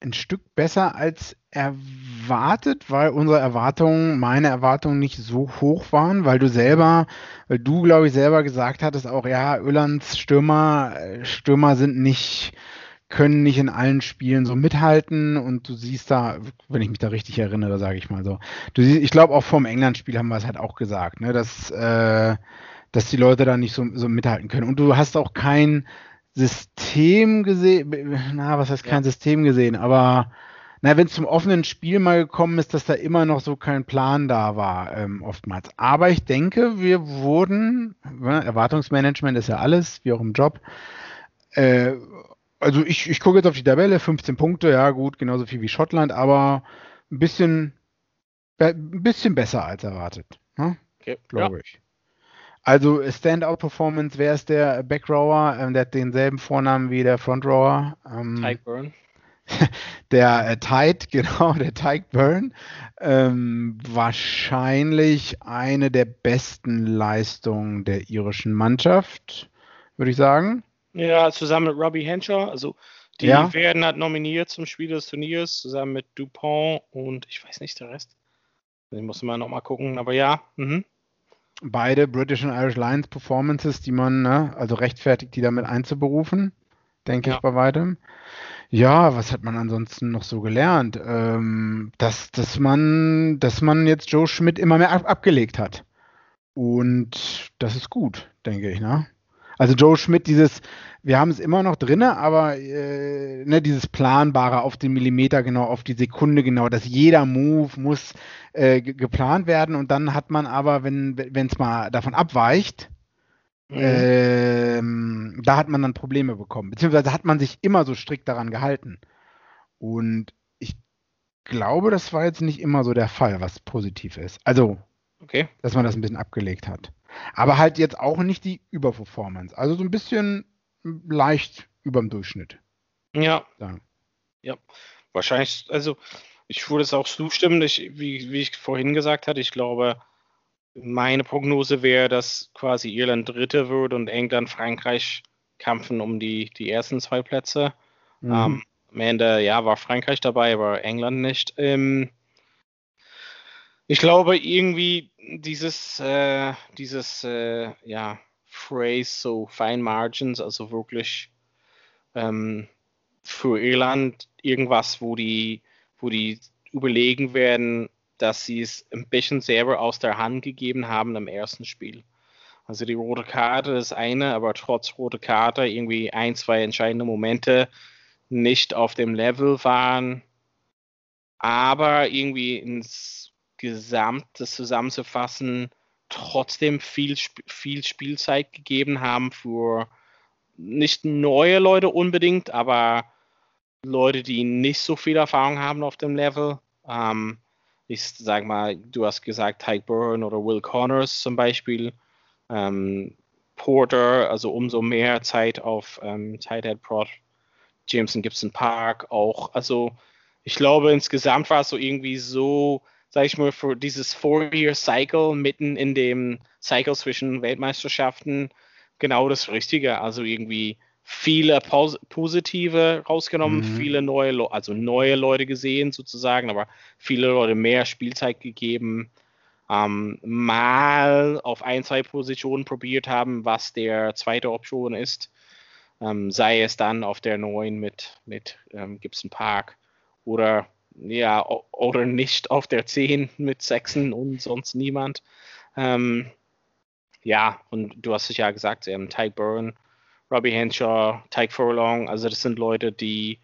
Ein Stück besser als erwartet, weil unsere Erwartungen, meine Erwartungen nicht so hoch waren, weil du selber, weil du, glaube ich, selber gesagt hattest auch, ja, Irlands Stürmer, Stürmer sind nicht, können nicht in allen Spielen so mithalten und du siehst da, wenn ich mich da richtig erinnere, sage ich mal so. Du siehst, ich glaube auch vom England-Spiel haben wir es halt auch gesagt, ne, dass, äh, dass die Leute da nicht so, so mithalten können. Und du hast auch kein System gesehen, na, was heißt kein System gesehen, aber na, wenn es zum offenen Spiel mal gekommen ist, dass da immer noch so kein Plan da war, ähm, oftmals. Aber ich denke, wir wurden, ne, Erwartungsmanagement ist ja alles, wie auch im Job. Äh, also ich, ich gucke jetzt auf die Tabelle, 15 Punkte, ja gut, genauso viel wie Schottland, aber ein bisschen, ein bisschen besser als erwartet, ne? Okay. glaube Ja. ich. Also Standout-Performance, wer ist der Backrower? Ähm, der hat denselben Vornamen wie der Frontrower. Ähm, Tyke Burn. der äh, Tide, genau, der Tyke Burn. Ähm, wahrscheinlich eine der besten Leistungen der irischen Mannschaft, würde ich sagen. Ja, zusammen mit Robbie Henshaw. Also die Ja. werden halt nominiert zum Spiel des Turniers, zusammen mit Dupont und ich weiß nicht der Rest. Ich muss mal nochmal gucken, aber ja. Mhm. Beide British und Irish Lions Performances, die man, ne, also rechtfertigt, die damit einzuberufen, denke Ja. ich bei weitem. Ja, was hat man ansonsten noch so gelernt? Ähm, dass, dass man, dass man jetzt Joe Schmidt immer mehr ab abgelegt hat. Und das ist gut, denke ich, ne? Also Joe Schmidt, dieses, wir haben es immer noch drinne, aber äh, ne, dieses planbare auf den Millimeter genau, auf die Sekunde genau, dass jeder Move muss äh, ge- geplant werden und dann hat man aber, wenn wenn es mal davon abweicht, Mhm. ähm, da hat man dann Probleme bekommen. Beziehungsweise hat man sich immer so strikt daran gehalten. Und ich glaube, das war jetzt nicht immer so der Fall, was positiv ist. Also, Okay. dass man das ein bisschen abgelegt hat. Aber halt jetzt auch nicht die Überperformance. Also so ein bisschen leicht überm Durchschnitt. Ja. sagen. Ja. Wahrscheinlich, also ich würde es auch zustimmen, ich, wie, wie ich vorhin gesagt hatte, ich glaube, meine Prognose wäre, dass quasi Irland Dritte wird und England, Frankreich kämpfen um die, die ersten zwei Plätze. Mhm. Ähm, am Ende, ja, war Frankreich dabei, aber England nicht. Ähm, ich glaube, irgendwie dieses, äh, dieses, äh, ja, Phrase, so Fine Margins, also wirklich ähm, für Irland irgendwas, wo die, wo die überlegen werden, dass sie es ein bisschen selber aus der Hand gegeben haben im ersten Spiel. Also die rote Karte ist eine, aber trotz rote Karte irgendwie ein, zwei entscheidende Momente nicht auf dem Level waren, aber irgendwie ins Gesamtes zusammenzufassen, trotzdem viel, viel Spielzeit gegeben haben für nicht neue Leute unbedingt, aber Leute, die nicht so viel Erfahrung haben auf dem Level. Ähm, ich sag mal, du hast gesagt, Tyke Byrne oder Will Connors zum Beispiel. Ähm, Porter, also umso mehr Zeit auf ähm, Tight Prod. Jameson Gibson Park auch. Also ich glaube, insgesamt war es so irgendwie so, sag ich mal, für dieses Four-Year-Cycle mitten in dem Cycle zwischen Weltmeisterschaften genau das Richtige. Also irgendwie viele Pos positive rausgenommen, Mhm. viele neue, Le also neue Leute gesehen sozusagen, aber viele Leute mehr Spielzeit gegeben. Ähm, mal auf ein, zwei Positionen probiert haben, was der zweite Option ist. Ähm, sei es dann auf der neuen mit, mit ähm, Gibson Park oder ja, oder nicht auf der 10 mit Sechsen und sonst niemand. Ähm, ja, und du hast es ja gesagt, ähm, Tyke Byrne, Robbie Henshaw, Tyke Furlong, also das sind Leute, die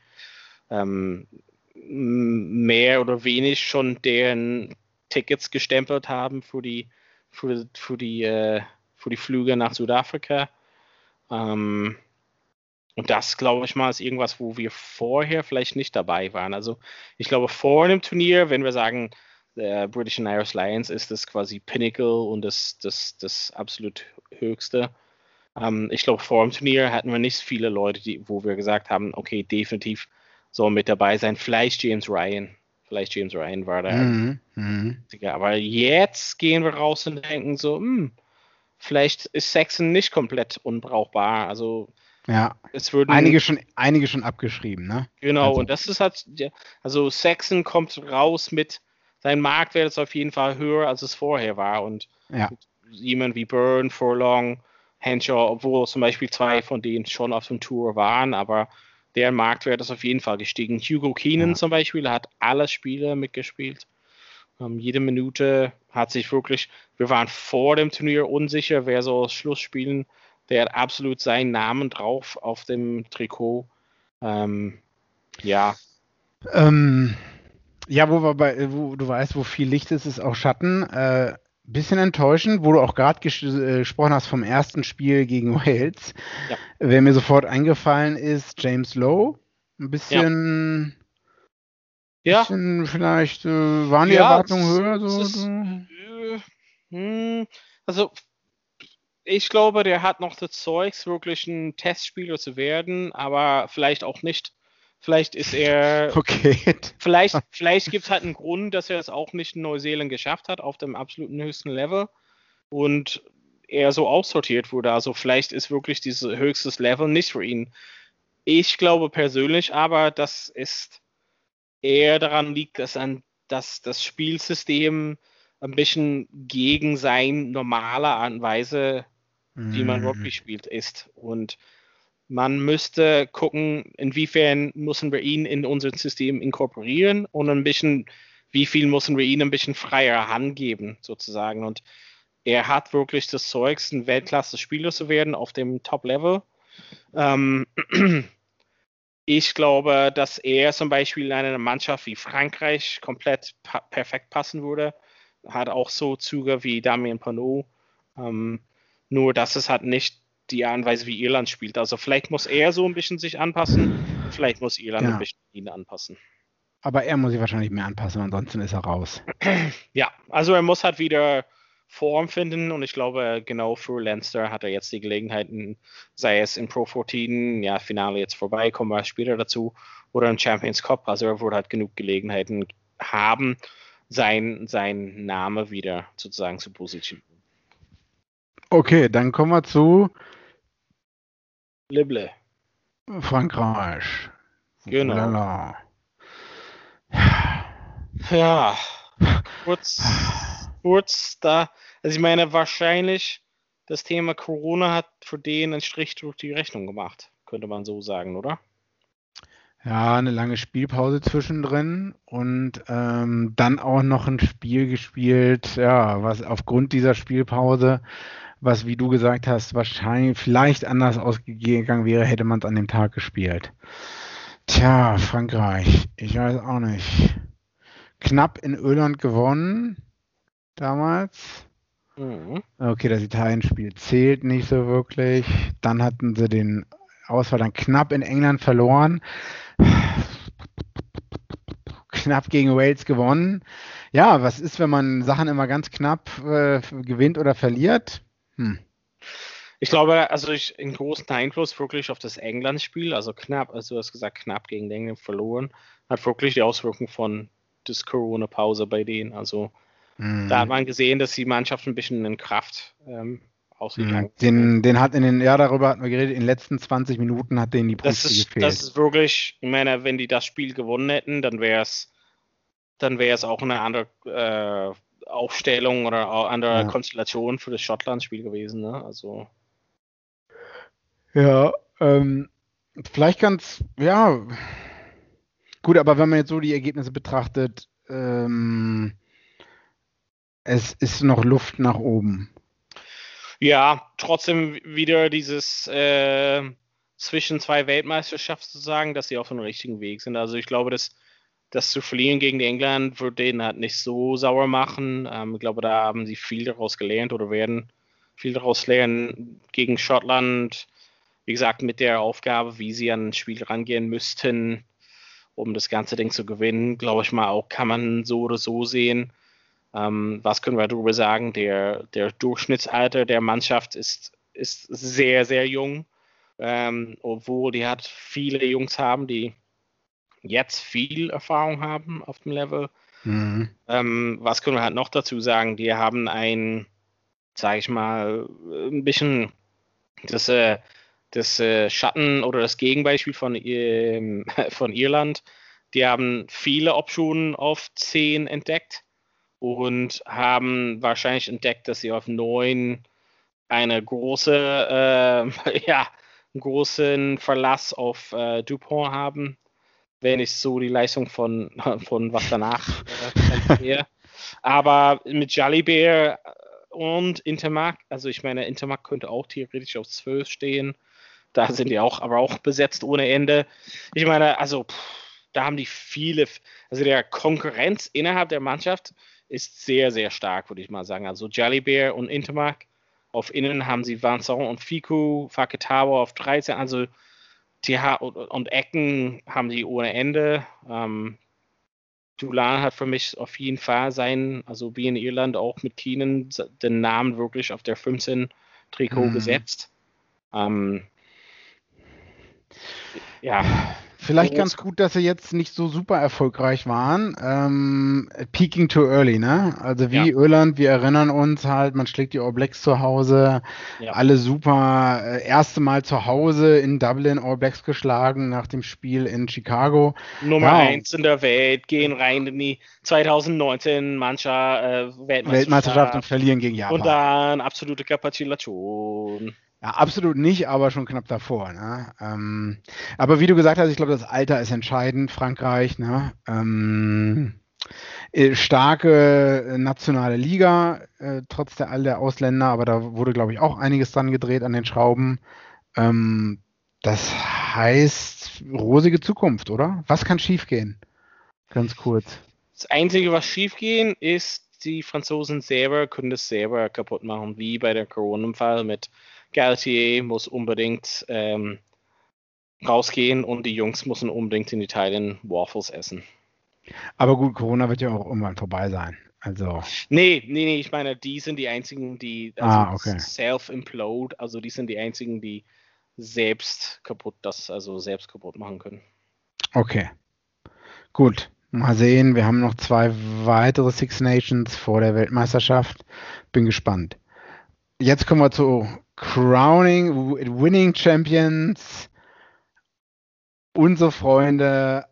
ähm, mehr oder wenig schon deren Tickets gestempelt haben für die, für, für die, äh, für die Flüge nach Südafrika. Ähm, und das, glaube ich mal, ist irgendwas, wo wir vorher vielleicht nicht dabei waren. Also ich glaube, vor dem Turnier, wenn wir sagen, der British and Irish Lions ist das quasi Pinnacle und das, das, das absolut höchste. Ähm, ich glaube, vor dem Turnier hatten wir nicht viele Leute, die, wo wir gesagt haben, okay, definitiv soll mit dabei sein. Vielleicht James Ryan. Vielleicht James Ryan war da. Mhm. Mhm. Aber jetzt gehen wir raus und denken so, hm, vielleicht ist Saxon nicht komplett unbrauchbar. Also Ja, es würden einige schon, einige schon abgeschrieben, ne? Genau, Also- und das ist halt, ja, also Saxon kommt raus mit, sein Marktwert ist auf jeden Fall höher, als es vorher war. Und Ja. jemand wie Byrne, Furlong, Henshaw, obwohl zum Beispiel zwei von denen schon auf dem Tour waren, aber deren Marktwert ist auf jeden Fall gestiegen. Hugo Keenan Ja. zum Beispiel hat alle Spiele mitgespielt. Ähm, jede Minute hat sich wirklich, wir waren vor dem Turnier unsicher, wer soll Schluss spielen. Der hat absolut seinen Namen drauf auf dem Trikot. Ähm, ja. Ähm, ja, wo, wir bei, wo du weißt, wo viel Licht ist, ist auch Schatten. Äh, bisschen enttäuschend, wo du auch gerade ges äh, gesprochen hast vom ersten Spiel gegen Wales. Ja. Wer mir sofort eingefallen ist, James Lowe. Ein bisschen. Ja. Bisschen vielleicht äh, waren die ja, Erwartungen höher. So, ist, so. Äh, hm, also ich glaube, der hat noch das Zeugs, wirklich ein Testspieler zu werden, aber vielleicht auch nicht. Vielleicht ist er. Okay. Vielleicht, vielleicht gibt es halt einen Grund, dass er es auch nicht in Neuseeland geschafft hat, auf dem absoluten höchsten Level. Und er so aussortiert wurde. Also vielleicht ist wirklich dieses höchstes Level nicht für ihn. Ich glaube persönlich aber, dass es eher daran liegt, dass, ein, dass das Spielsystem ein bisschen gegen sein normale Art Weise wie man mhm. Rugby spielt, ist. Und man müsste gucken, inwiefern müssen wir ihn in unser System inkorporieren und ein bisschen, wie viel müssen wir ihm ein bisschen freier Hand geben, sozusagen. Und er hat wirklich das Zeug, ein Weltklasse-Spieler zu werden auf dem Top-Level. Ähm, ich glaube, dass er zum Beispiel in einer Mannschaft wie Frankreich komplett pa perfekt passen würde. Hat auch so Züge wie Damien Panot. Ähm, nur, dass es halt nicht die Art und Weise, wie Irland spielt. Also vielleicht muss er so ein bisschen sich anpassen, vielleicht muss Irland ja. ein bisschen ihn anpassen. Aber er muss sich wahrscheinlich mehr anpassen, ansonsten ist er raus. Ja, also er muss halt wieder Form finden und ich glaube, genau für Leinster hat er jetzt die Gelegenheiten, sei es im Pro 14, ja, Finale jetzt vorbei, kommen wir später dazu, oder im Champions Cup. Also er wird halt genug Gelegenheiten haben, sein, sein Name wieder sozusagen zu positionieren. Okay, dann kommen wir zu Lible. Frankreich. Genau. Lala. Ja, kurz, kurz da. Also ich meine, wahrscheinlich das Thema Corona hat für den einen Strich durch die Rechnung gemacht, könnte man so sagen, oder? Ja, eine lange Spielpause zwischendrin und ähm, dann auch noch ein Spiel gespielt, ja, was aufgrund dieser Spielpause was, wie du gesagt hast, wahrscheinlich vielleicht anders ausgegangen wäre, hätte man es an dem Tag gespielt. Tja, Frankreich, ich weiß auch nicht. Knapp in Irland gewonnen damals. Mhm. Okay, das Italien-Spiel zählt nicht so wirklich. Dann hatten sie den Ausfall dann knapp in England verloren. Knapp gegen Wales gewonnen. Ja, was ist, wenn man Sachen immer ganz knapp äh, gewinnt oder verliert? Hm. Ich glaube, also ich einen großen Einfluss wirklich auf das England-Spiel, also knapp, also du hast gesagt, knapp gegen England verloren, hat wirklich die Auswirkung von des Corona-Pause bei denen. Also mhm. da hat man gesehen, dass die Mannschaft ein bisschen in Kraft ähm, ausgegangen ist. Den, den hat in den, ja, darüber hatten wir geredet, in den letzten 20 Minuten hat denen die Punkte das ist, gefehlt. Das ist wirklich, ich meine, wenn die das Spiel gewonnen hätten, dann wäre es dann wäre es auch eine andere äh, Aufstellung oder andere ja. Konstellation für das Schottland-Spiel gewesen. Ne? Also. Ja, ähm, vielleicht ganz, ja, gut, aber wenn man jetzt so die Ergebnisse betrachtet, ähm, es ist noch Luft nach oben. Ja, trotzdem wieder dieses äh, zwischen zwei Weltmeisterschaften zu sagen, dass sie auf dem richtigen Weg sind. Also ich glaube, dass das zu verlieren gegen England würde denen halt nicht so sauer machen. Ähm, ich glaube, da haben sie viel daraus gelernt oder werden viel daraus lernen gegen Schottland. Wie gesagt, mit der Aufgabe, wie sie an ein Spiel rangehen müssten, um das ganze Ding zu gewinnen, glaube ich mal auch, kann man so oder so sehen. Ähm, was können wir darüber sagen? Der, der Durchschnittsalter der Mannschaft ist, ist sehr, sehr jung. Ähm, obwohl die hat viele Jungs haben, die jetzt viel Erfahrung haben auf dem Level. Mhm. Ähm, was können wir halt noch dazu sagen? Die haben ein, sage ich mal, ein bisschen das, äh, das äh, Schatten oder das Gegenbeispiel von, äh, von Irland. Die haben viele Optionen auf 10 entdeckt und haben wahrscheinlich entdeckt, dass sie auf 9 eine große, äh, ja, einen großen Verlass auf äh, Dupont haben wenn ich so die Leistung von, von was danach äh. Aber mit Jalibert und Intermark. Also ich meine, Intermark könnte auch theoretisch auf 12 stehen. Da sind die auch, aber auch besetzt ohne Ende. Ich meine, also pff, da haben die viele, also der Konkurrenz innerhalb der Mannschaft ist sehr, sehr stark, würde ich mal sagen. Also Jolly und Intermark. Auf Innen haben sie Vincent und Fiku, Faketabo auf 13. Also TH und Ecken haben sie ohne Ende. Ähm, Dulan hat für mich auf jeden Fall sein, also wie in Irland auch mit Keenan, den Namen wirklich auf der 15 Trikot mhm. gesetzt. Ähm, ja, Vielleicht ganz gut, dass sie jetzt nicht so super erfolgreich waren. Ähm, peaking too early, ne? Also wie ja. Irland, wir erinnern uns halt, man schlägt die All Blacks zu Hause, ja. alle super. Äh, erste Mal zu Hause in Dublin All Blacks geschlagen nach dem Spiel in Chicago. Nummer ja. eins in der Welt, gehen rein in die 2019 mancher äh, Weltmeisterschaft. Weltmeisterschaft und verlieren gegen Japan. Und dann absolute Kapitulation. Ja, absolut nicht, aber schon knapp davor. Ne? Ähm, aber wie du gesagt hast, ich glaube, das Alter ist entscheidend. Frankreich, ne? Ähm, äh, starke nationale Liga, äh, trotz der all der Ausländer, aber da wurde, glaube ich, auch einiges dran gedreht an den Schrauben. Ähm, das heißt rosige Zukunft, oder? Was kann schiefgehen? Ganz kurz. Das Einzige, was schiefgehen, ist, die Franzosen selber können das selber kaputt machen, wie bei der Corona-Fall mit Galtier muss unbedingt ähm, rausgehen und die Jungs müssen unbedingt in Italien Waffles essen. Aber gut, Corona wird ja auch irgendwann vorbei sein. Also. Nee, nee, nee, ich meine, die sind die einzigen, die also ah, okay. self-implode, also die sind die einzigen, die selbst kaputt, das also selbst kaputt machen können. Okay. Gut. Mal sehen, wir haben noch zwei weitere Six Nations vor der Weltmeisterschaft. Bin gespannt. Jetzt kommen wir zu Crowning Winning Champions. Unsere Freunde,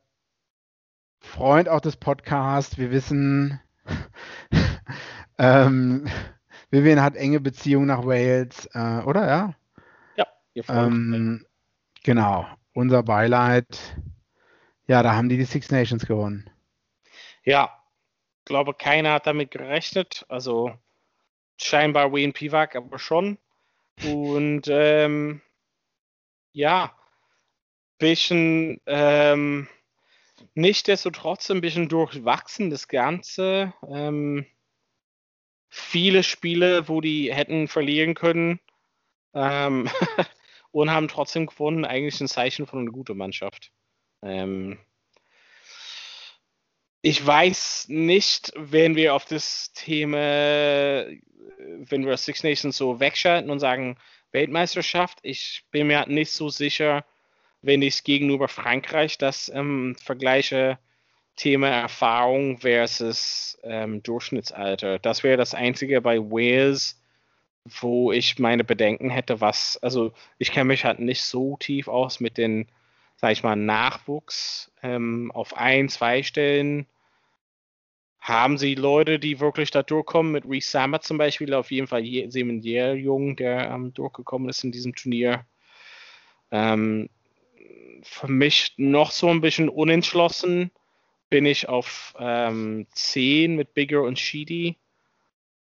Freund auch des Podcasts. Wir wissen, ähm, Vivian hat enge Beziehungen nach Wales, äh, oder ja? Ja, ihr Freund. Ähm, genau, unser Beileid. Ja, da haben die die Six Nations gewonnen. Ja, ich glaube, keiner hat damit gerechnet. Also scheinbar Wayne Pivak, aber schon. Und ähm, ja, bisschen ähm, nichtsdestotrotz ein bisschen durchwachsen das Ganze. Ähm, viele Spiele, wo die hätten verlieren können ähm, und haben trotzdem gewonnen, eigentlich ein Zeichen von einer guten Mannschaft. Ähm, ich weiß nicht, wenn wir auf das Thema wenn wir Six Nations so wegschalten und sagen Weltmeisterschaft, ich bin mir nicht so sicher, wenn ich gegenüber Frankreich das ähm, vergleiche, Thema Erfahrung versus ähm, Durchschnittsalter. Das wäre das Einzige bei Wales, wo ich meine Bedenken hätte, was, also ich kenne mich halt nicht so tief aus mit den, sag ich mal, Nachwuchs ähm, auf ein, zwei Stellen haben sie Leute, die wirklich da durchkommen, mit Reese Sammer zum Beispiel, auf jeden Fall Semen Jung, der ähm, durchgekommen ist in diesem Turnier. Ähm, für mich noch so ein bisschen unentschlossen bin ich auf ähm, 10 mit Bigger und Sheedy.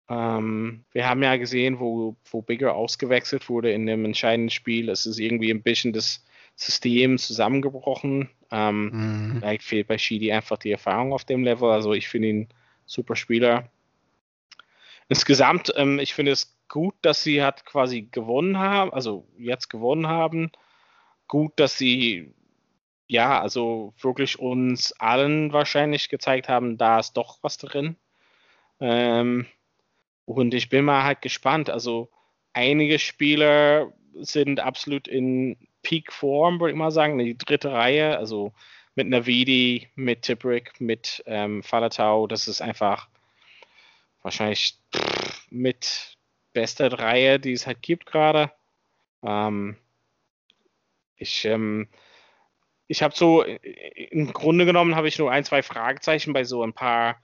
Ähm, wir haben ja gesehen, wo, wo Bigger ausgewechselt wurde in dem entscheidenden Spiel. Es ist irgendwie ein bisschen das System zusammengebrochen. Ähm, mhm. Vielleicht fehlt bei Sheedy einfach die Erfahrung auf dem Level. Also ich finde ihn super Spieler. Insgesamt, ähm, ich finde es gut, dass sie hat quasi gewonnen haben, also jetzt gewonnen haben. Gut, dass sie ja, also wirklich uns allen wahrscheinlich gezeigt haben, da ist doch was drin. Ähm, und ich bin mal halt gespannt. Also einige Spieler sind absolut in Peak-Form, würde ich mal sagen. Die dritte Reihe, also mit Navidi, mit Tibrick, mit ähm, Falatau, das ist einfach wahrscheinlich mit bester Reihe, die es halt gibt gerade. Ähm, ich ähm, ich habe so, im Grunde genommen habe ich nur ein, zwei Fragezeichen bei so ein paar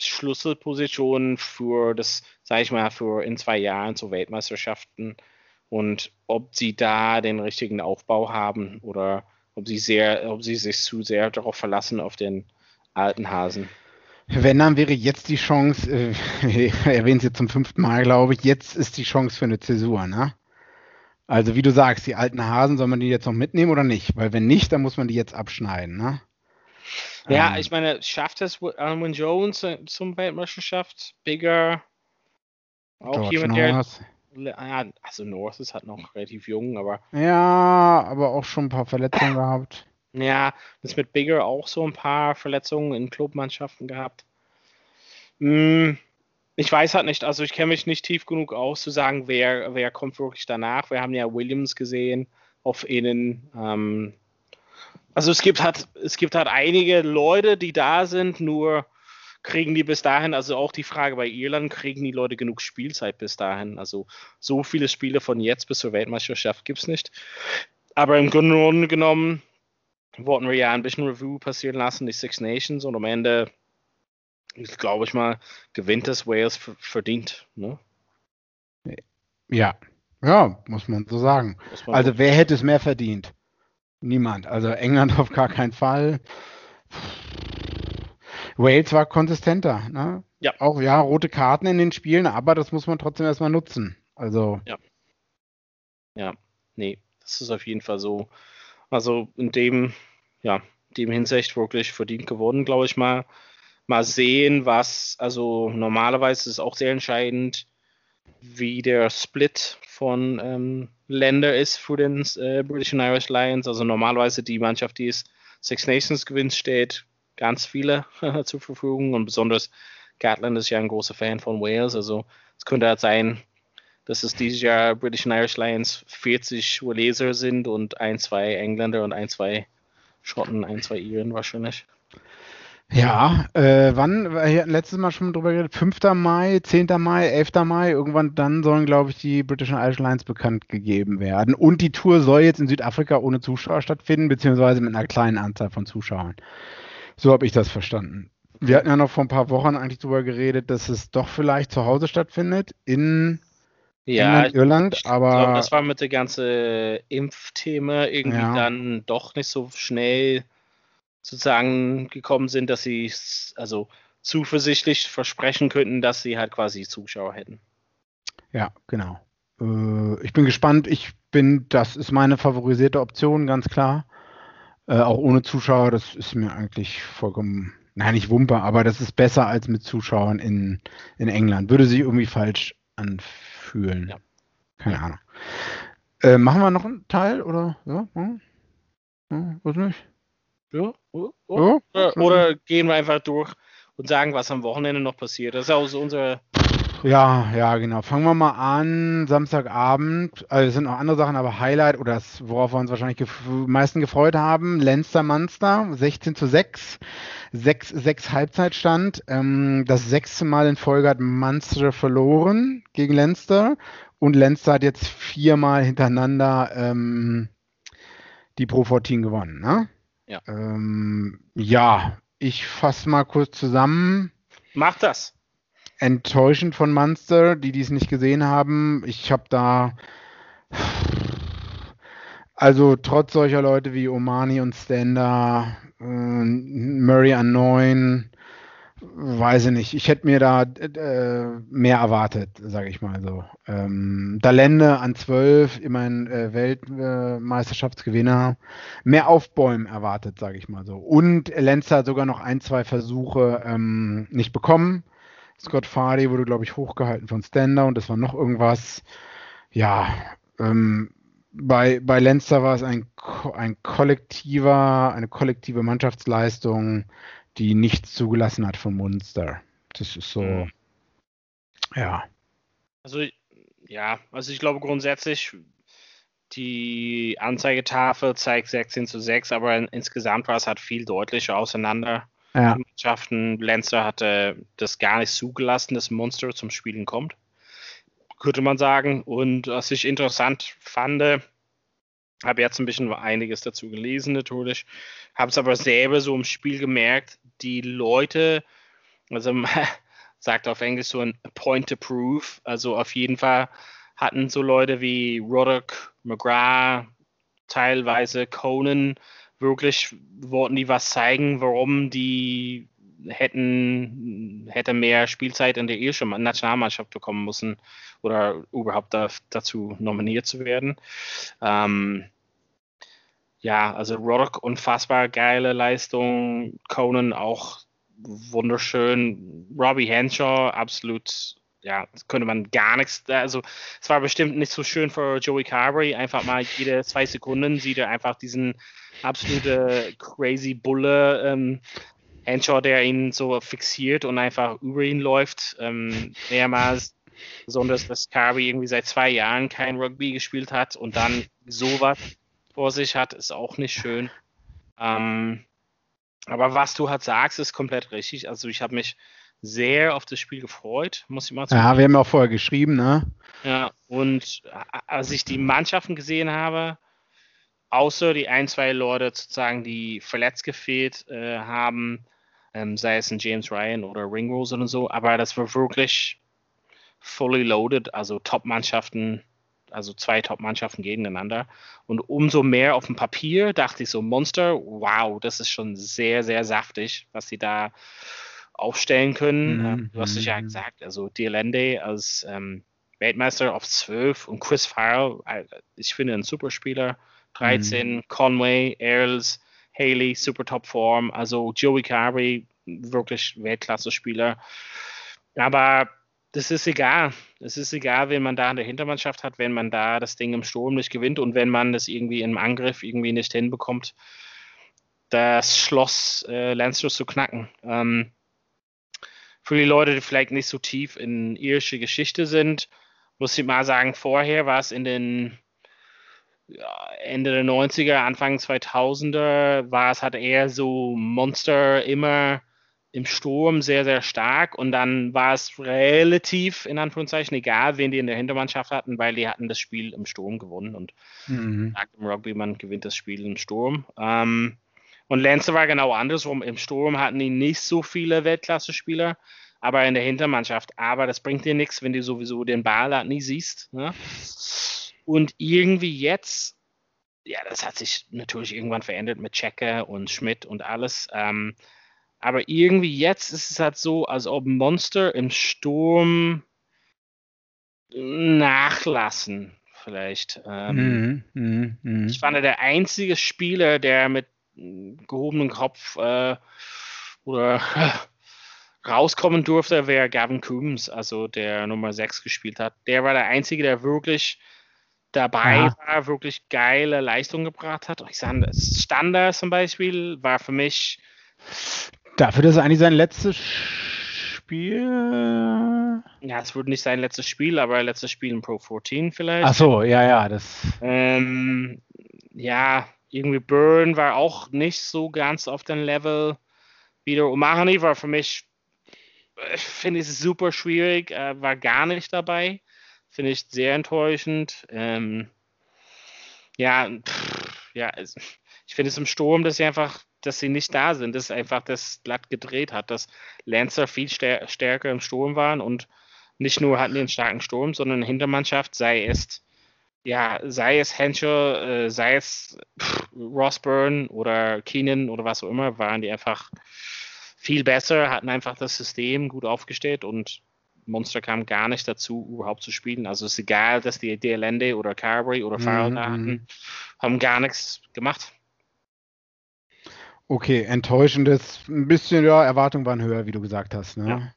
Schlüsselpositionen für das, sage ich mal, für in zwei Jahren zu Weltmeisterschaften und ob sie da den richtigen Aufbau haben oder ob sie sehr, ob sie sich zu sehr darauf verlassen auf den alten Hasen. Wenn, dann wäre jetzt die Chance, äh, ich erwähne es jetzt zum fünften Mal, glaube ich, jetzt ist die Chance für eine Zäsur, ne? Also wie du sagst, die alten Hasen, soll man die jetzt noch mitnehmen oder nicht? Weil wenn nicht, dann muss man die jetzt abschneiden, ne? Ja, Ähm, ich meine, schafft es Alwin Jones zum Weltmeisterschaft? Bigger? Auch George jemand, der. North. Ja, also North ist halt noch relativ jung, aber Ja, aber auch schon ein paar Verletzungen gehabt. ja, das mit Bigger auch so ein paar Verletzungen in Clubmannschaften gehabt. Hm, ich weiß halt nicht, also ich kenne mich nicht tief genug aus zu sagen, wer, wer kommt wirklich danach. Wir haben ja Williams gesehen auf ihnen. Ähm, also es gibt halt, es gibt halt einige Leute, die da sind, nur kriegen die bis dahin, also auch die Frage bei Irland, kriegen die Leute genug Spielzeit bis dahin? Also so viele Spiele von jetzt bis zur Weltmeisterschaft gibt es nicht. Aber im Grunde genommen wollten wir ja ein bisschen Review passieren lassen, die Six Nations und am Ende, glaube ich mal, gewinnt das Wales ver- verdient. Ne? Ja, ja, muss man so sagen. Man Also wer hätte es mehr verdient? Niemand. Also England auf gar keinen Fall. Wales war konsistenter. Ne? Ja. Auch ja, rote Karten in den Spielen, aber das muss man trotzdem erstmal nutzen. Also Nee, das ist auf jeden Fall so. Also in dem, ja, dem Hinsicht wirklich verdient gewonnen, glaube ich mal. Mal sehen, was, also normalerweise ist es auch sehr entscheidend, wie der Split von ähm, Länder ist für den äh, British and Irish Lions. Also normalerweise die Mannschaft, die es Six Nations gewinnt, steht ganz viele zur Verfügung und besonders Gatland ist ja ein großer Fan von Wales. Also es könnte halt sein, dass es dieses Jahr British and Irish Lions 40 Waleser sind und ein, zwei Engländer und ein, zwei Schotten, ein, zwei Iren wahrscheinlich. ja, äh, wann? Wir hatten letztes Mal schon drüber geredet. 5. Mai, 10. Mai, 11. Mai. Irgendwann dann sollen, glaube ich, die British and Irish Lions bekannt gegeben werden. Und die Tour soll jetzt in Südafrika ohne Zuschauer stattfinden, beziehungsweise mit einer kleinen Anzahl von Zuschauern. So habe ich das verstanden. Wir hatten ja noch vor ein paar Wochen eigentlich drüber geredet, dass es doch vielleicht zu Hause stattfindet in Ja, Irland, ich glaube, aber das war mit der ganzen Impfthema irgendwie Ja. dann doch nicht so schnell sozusagen gekommen sind, dass sie also zuversichtlich versprechen könnten, dass sie halt quasi Zuschauer hätten. ja, genau. Äh, ich bin gespannt. Ich bin, das ist meine favorisierte Option, ganz klar. Äh, auch ohne Zuschauer, das ist mir eigentlich vollkommen, nein, nicht Wumpe, aber das ist besser als mit Zuschauern in, in England. Würde sich irgendwie falsch anfühlen. Ja. Keine Ahnung. Äh, machen wir noch einen Teil oder? Ja, hm? Ja, weiß nicht. Ja, oder, Ja? oder, oder gehen wir einfach durch und sagen, was am Wochenende noch passiert. Das ist auch so unsere Ja, ja, genau. Fangen wir mal an. Samstagabend. Also es sind noch andere Sachen, aber Highlight oder das, worauf wir uns wahrscheinlich gef am meisten gefreut haben. Leinster Munster 16 zu 6. 6, 6 Halbzeitstand. Ähm, das sechste Mal in Folge hat Munster verloren gegen Leinster. Und Leinster hat jetzt viermal hintereinander ähm, die Pro 14 gewonnen. Ne? Ja. Ähm, ja, ich fasse mal kurz zusammen Macht das. Enttäuschend von Munster, die dies nicht gesehen haben. Ich habe da also trotz solcher Leute wie Omani und Stander, äh, Murray an 9, weiß ich nicht. Ich hätte mir da äh, mehr erwartet, sage ich mal so. Ähm, Dalende an 12, immerhin äh, Weltmeisterschaftsgewinner. mehr Aufbäumen erwartet, sage ich mal so. Und Lenzer hat sogar noch ein, zwei Versuche ähm, nicht bekommen. Scott Farley wurde, glaube ich, hochgehalten von Stander und das war noch irgendwas. Ja, ähm, bei, bei Leinster war es ein, ein kollektiver, eine kollektive Mannschaftsleistung, die nichts zugelassen hat von Munster. Das ist so, Mhm. ja. Also ja, also ich glaube grundsätzlich, die Anzeigetafel zeigt 16 zu 6, aber in, insgesamt war es halt viel deutlicher auseinander. Ja, Mannschaften, Leinster hatte das gar nicht zugelassen, dass Monster zum Spielen kommt, könnte man sagen. Und was ich interessant fand, habe jetzt ein bisschen einiges dazu gelesen natürlich, habe es aber selber so im Spiel gemerkt, die Leute, also man sagt auf Englisch so ein Point to Prove, also auf jeden Fall hatten so Leute wie Roddick, McGrath, teilweise Conan, wirklich wollten die was zeigen, warum die hätten, hätte mehr Spielzeit in der irischen Nationalmannschaft bekommen müssen oder überhaupt da, dazu nominiert zu werden. Ähm, ja, also Roddick unfassbar geile Leistung, Conan auch wunderschön, Robbie Henshaw absolut ja, könnte man gar nichts, also es war bestimmt nicht so schön für Joey Carberry, einfach mal jede zwei Sekunden sieht er einfach diesen absolute crazy Bulle ähm, Henshaw, der ihn so fixiert und einfach über ihn läuft, ähm, mehrmals, besonders, dass Carberry irgendwie seit zwei Jahren kein Rugby gespielt hat und dann sowas vor sich hat, ist auch nicht schön. Ähm, aber was du halt sagst, ist komplett richtig. Also ich habe mich sehr auf das Spiel gefreut, muss ich mal sagen. Ja, wir haben auch vorher geschrieben, ne? Ja, und als ich die Mannschaften gesehen habe, außer die ein, zwei Leute sozusagen, die verletzt gefehlt äh, haben, ähm, sei es ein James Ryan oder Ringrose oder so, aber das war wirklich fully loaded, also Top-Mannschaften, also zwei Top-Mannschaften gegeneinander. Und umso mehr auf dem Papier dachte ich so, Monster, wow, das ist schon sehr, sehr saftig, was sie da aufstellen können. Mhm. Ähm, du hast es ja mhm. gesagt, also Dielende als ähm, Weltmeister auf 12 und Chris Farrell, äh, ich finde ein super Spieler. 13, mhm. Conway, Earls, Haley, super Top-Form. Also Joey Carey, wirklich Weltklasse-Spieler. Aber das ist egal. Es ist egal, wenn man da in der Hintermannschaft hat, wenn man da das Ding im Sturm nicht gewinnt und wenn man das irgendwie im Angriff irgendwie nicht hinbekommt, das Schloss äh, Leinster zu knacken. Ähm, für die Leute, die vielleicht nicht so tief in irische Geschichte sind, muss ich mal sagen, vorher war es in den ja, Ende der 90er, Anfang 2000er, war es halt eher so Monster immer im Sturm sehr, sehr stark und dann war es relativ, in Anführungszeichen, egal, wen die in der Hintermannschaft hatten, weil die hatten das Spiel im Sturm gewonnen und mhm. im Rugby, man gewinnt das Spiel im Sturm. Ähm, und Lancer war genau andersrum. Im Sturm hatten die nicht so viele Weltklasse-Spieler, aber in der Hintermannschaft. Aber das bringt dir nichts, wenn du sowieso den Ball halt nie siehst. Ne? Und irgendwie jetzt, ja, das hat sich natürlich irgendwann verändert mit Checker und Schmidt und alles. Ähm, aber irgendwie jetzt ist es halt so, als ob Monster im Sturm nachlassen, vielleicht. Ähm, mm, mm, mm. Ich fand der einzige Spieler, der mit gehobenem Kopf äh, oder rauskommen durfte, wäre Gavin Coombs, also der Nummer 6 gespielt hat. Der war der Einzige, der wirklich dabei ja. war, wirklich geile Leistung gebracht hat. Ich sage, Standard zum Beispiel war für mich. Dafür, dass es eigentlich sein letztes Spiel. Ja, es wird nicht sein letztes Spiel, aber letztes Spiel in Pro 14 vielleicht. Ach so, ja, ja, das. Ähm, ja, irgendwie Burn war auch nicht so ganz auf dem Level wieder. O'Mahony war für mich, äh, finde ich super schwierig, äh, war gar nicht dabei. Finde ich sehr enttäuschend. Ähm, ja, pff, ja, ich finde es im Sturm, dass sie einfach, dass sie nicht da sind, dass einfach das glatt gedreht hat, dass Lancer viel stär stärker im Sturm waren und nicht nur hatten einen starken Sturm, sondern Hintermannschaft, sei es ja, sei es Henshaw, äh, sei es pff, Rossburn oder Keenan oder was auch immer, waren die einfach viel besser, hatten einfach das System gut aufgestellt und Monster kam gar nicht dazu, überhaupt zu spielen. Also es ist egal, dass die DLND oder Carberry oder Farrell mhm. da hatten, mhm. haben gar nichts gemacht. Okay, enttäuschendes, ein bisschen, ja, Erwartungen waren höher, wie du gesagt hast. Ne? Ja.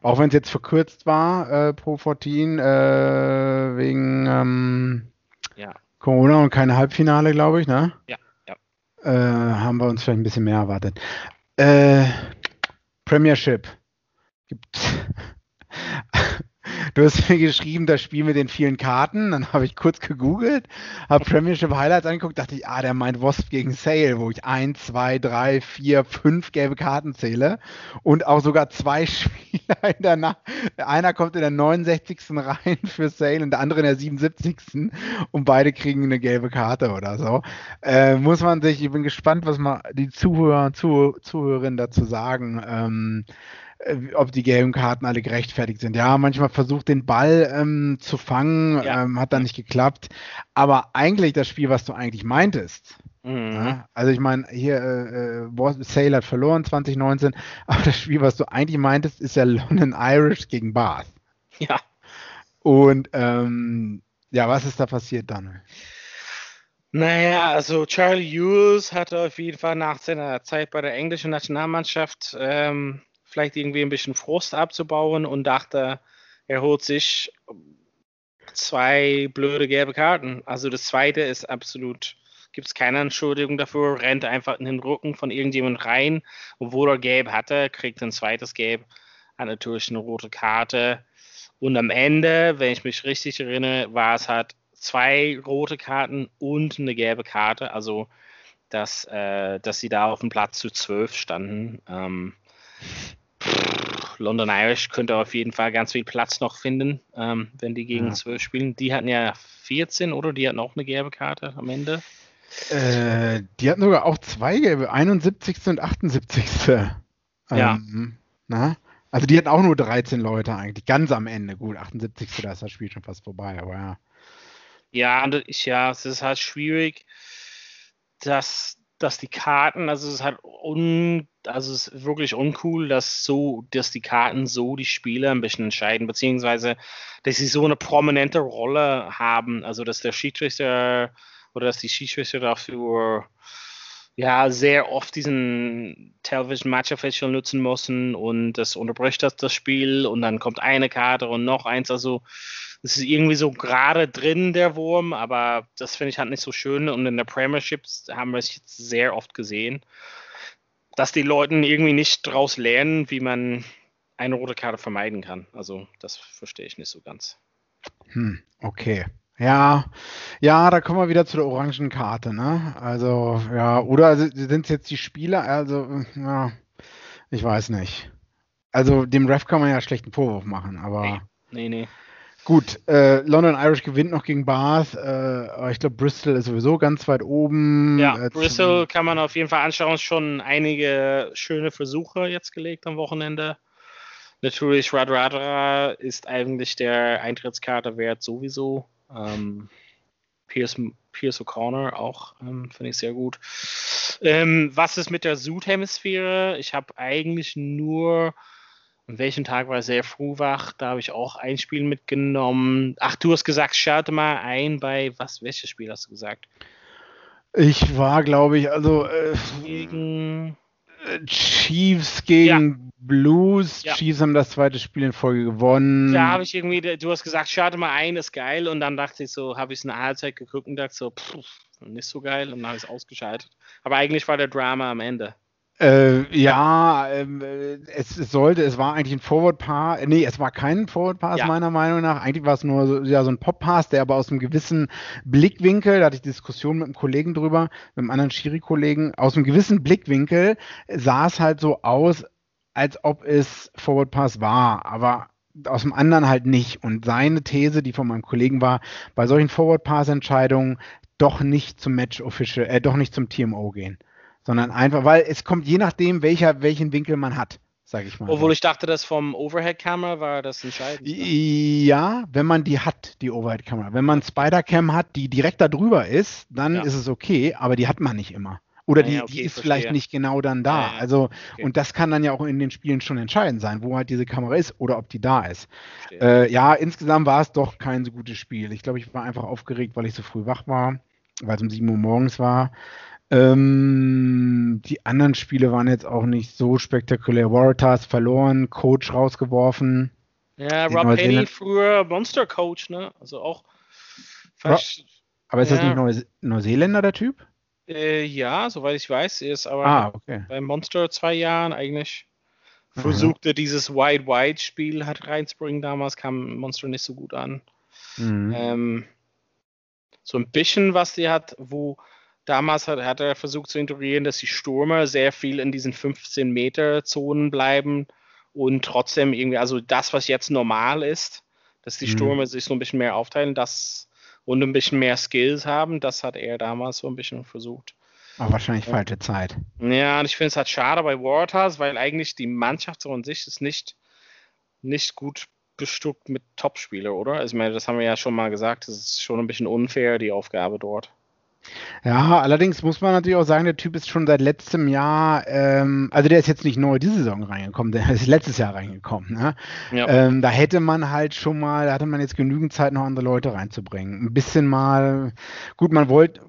Auch wenn es jetzt verkürzt war, äh, Pro 14, äh, wegen ähm, ja. Corona und kein Halbfinale, glaube ich, ne? Ja, ja. Äh, haben wir uns vielleicht ein bisschen mehr erwartet. Äh, Premiership. Gibt Du hast mir geschrieben, das Spiel mit den vielen Karten. Dann habe ich kurz gegoogelt, habe Premiership Highlights angeguckt, dachte ich, ah, der meint Wasp gegen Sale, wo ich ein, zwei, drei, vier, fünf gelbe Karten zähle und auch sogar zwei Spieler in der Nacht. Einer kommt in der 69. rein für Sale und der andere in der 77. und beide kriegen eine gelbe Karte oder so. Äh, muss man sich, ich bin gespannt, was mal die Zuhörer, Zuh Zuhörerinnen dazu sagen. Ähm, äh, ob die gelben Karten alle gerechtfertigt sind. Ja, manchmal versucht den Ball ähm, zu fangen, ja. ähm, hat dann nicht geklappt. Aber eigentlich das Spiel, was du eigentlich meintest. Mhm. Ja, also ich meine, hier äh, äh, Sale hat verloren 2019, aber das Spiel, was du eigentlich meintest, ist ja London Irish gegen Bath. Ja. Und ähm, ja, was ist da passiert dann? Naja, also Charlie Hughes hatte auf jeden Fall nach seiner Zeit bei der englischen Nationalmannschaft ähm, vielleicht irgendwie ein bisschen Frust abzubauen und dachte, er holt sich zwei blöde gelbe Karten. Also das zweite ist absolut, gibt es keine Entschuldigung dafür, rennt einfach in den Rücken von irgendjemand rein, obwohl er gelb hatte, kriegt ein zweites Gelb, hat natürlich eine rote Karte. Und am Ende, wenn ich mich richtig erinnere, war es halt zwei rote Karten und eine gelbe Karte. Also, dass, äh, dass sie da auf dem Platz zu zwölf standen. Ähm, London Irish könnte auf jeden Fall ganz viel Platz noch finden, ähm, wenn die gegen ja. spielen. Die hatten ja 14, oder? Die hatten auch eine gelbe Karte am Ende. Äh, die hatten sogar auch zwei gelbe, 71. und 78. Ja. Ähm, na? Also die hatten auch nur 13 Leute eigentlich, ganz am Ende. Gut, 78. da ist das Spiel schon fast vorbei, aber ja. Ja, ja, es ist halt schwierig, dass, dass die Karten, also es ist halt un, also es ist wirklich uncool, dass so, dass die Karten so die Spiele ein bisschen entscheiden, beziehungsweise dass sie so eine prominente Rolle haben, also dass der Schiedsrichter oder dass die Schiedsrichter dafür ja sehr oft diesen Television Match Official nutzen müssen und das unterbricht das, das Spiel und dann kommt eine Karte und noch eins, also es ist irgendwie so gerade drin, der Wurm, aber das finde ich halt nicht so schön. Und in der Premiership haben wir es jetzt sehr oft gesehen, dass die Leute irgendwie nicht daraus lernen, wie man eine rote Karte vermeiden kann. Also das verstehe ich nicht so ganz. Hm, okay. Ja, ja, da kommen wir wieder zu der orangen Karte, ne? Also, ja, oder sind es jetzt die Spieler? Also, ja, ich weiß nicht. Also, dem Ref kann man ja schlechten Vorwurf machen, aber. Nee, nee. nee. Gut, äh, London Irish gewinnt noch gegen Bath. Äh, ich glaube, Bristol ist sowieso ganz weit oben. Ja, äh, Bristol kann man auf jeden Fall anschauen. Schon einige schöne Versuche jetzt gelegt am Wochenende. Natürlich, Radradra ist eigentlich der Eintrittskarte wert sowieso. Ähm, Pierce, Pierce O'Connor auch, ähm, finde ich sehr gut. Ähm, was ist mit der Südhemisphäre? Ich habe eigentlich nur an welchem Tag war er sehr früh wach? Da habe ich auch ein Spiel mitgenommen. Ach, du hast gesagt, schalte mal ein bei was? Welches Spiel hast du gesagt? Ich war, glaube ich, also äh, gegen Chiefs gegen. Blues. Ja. Chiefs haben das zweite Spiel in Folge gewonnen. Da habe ich irgendwie, du hast gesagt, schalte mal ein, ist geil. Und dann dachte ich so, habe ich es eine Halbzeit geguckt und dachte so, pff, nicht so geil. Und dann habe ich es ausgeschaltet. Aber eigentlich war der Drama am Ende. Äh, ja, äh, es, es, sollte, es war eigentlich ein Forward Pass, äh, nee, es war kein Forward Pass ja. meiner Meinung nach. Eigentlich war es nur so, ja, so ein Pop Pass, der aber aus einem gewissen Blickwinkel, da hatte ich Diskussion mit einem Kollegen drüber, mit einem anderen Schiri-Kollegen, aus einem gewissen Blickwinkel sah es halt so aus, als ob es Forward Pass war, aber aus dem anderen halt nicht. Und seine These, die von meinem Kollegen war, bei solchen Forward Pass Entscheidungen doch nicht zum Match Official, äh, doch nicht zum TMO gehen sondern einfach, weil es kommt je nachdem, welcher, welchen Winkel man hat, sage ich mal. Obwohl ich dachte, das vom Overhead-Kamera war das entscheidend. Ja, wenn man die hat, die Overhead-Kamera. Wenn man Spider-Cam hat, die direkt da drüber ist, dann ja. ist es okay, aber die hat man nicht immer. Oder die, ja, okay, die ist verstehe. vielleicht nicht genau dann da. Ja, also, okay. und das kann dann ja auch in den Spielen schon entscheidend sein, wo halt diese Kamera ist oder ob die da ist. Äh, ja, insgesamt war es doch kein so gutes Spiel. Ich glaube, ich war einfach aufgeregt, weil ich so früh wach war, weil es um 7 Uhr morgens war. Ähm, die anderen Spiele waren jetzt auch nicht so spektakulär. Waratahs verloren, Coach rausgeworfen. Ja, Rob Penny früher Monster Coach, ne? Also auch. Fast, aber ist ja. das nicht Neu Neuseeländer, der Typ? Äh, ja, soweit ich weiß, ist aber ah, okay. bei Monster zwei Jahren eigentlich versuchte mhm. dieses Wide Wide Spiel hat reinzubringen. Damals kam Monster nicht so gut an. Mhm. Ähm, so ein bisschen, was die hat, wo Damals hat, hat, er versucht zu integrieren, dass die Stürmer sehr viel in diesen 15-Meter-Zonen bleiben und trotzdem irgendwie, also das, was jetzt normal ist, dass die mhm. Stürmer sich so ein bisschen mehr aufteilen das, und ein bisschen mehr Skills haben, das hat er damals so ein bisschen versucht. Aber wahrscheinlich falsche Zeit. Ja, und ich finde es halt schade bei Waratahs, weil eigentlich die Mannschaft so an sich ist nicht, nicht gut bestückt mit Topspieler, oder? Also ich meine, das haben wir ja schon mal gesagt, das ist schon ein bisschen unfair, die Aufgabe dort. Ja, allerdings muss man natürlich auch sagen, der Typ ist schon seit letztem Jahr, ähm, also der ist jetzt nicht neu diese Saison reingekommen, der ist letztes Jahr reingekommen. Ne? Ja. Ähm, da hätte man halt schon mal, da hatte man jetzt genügend Zeit, noch andere Leute reinzubringen. Ein bisschen mal, gut, man wollte,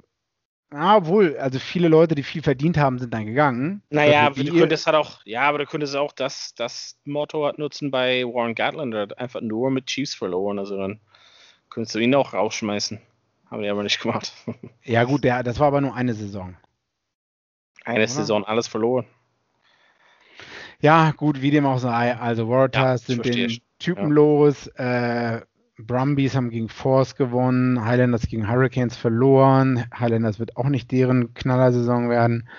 ja, obwohl, also viele Leute, die viel verdient haben, sind dann gegangen. Naja, also du könntest halt auch, ja, aber du könntest auch das, das Motto halt nutzen bei Warren Gatland, der hat einfach nur mit Chiefs verloren, also dann könntest du ihn auch rausschmeißen. Haben die aber nicht gemacht. Ja, gut, der, das war aber nur eine Saison. Eine Oder? Saison, alles verloren. Ja, gut, wie dem auch sei. Also, Waratahs ja, sind den Typen ja. los. Äh, Brumbies haben gegen Force gewonnen. Highlanders gegen Hurricanes verloren. Highlanders wird auch nicht deren Knallersaison werden.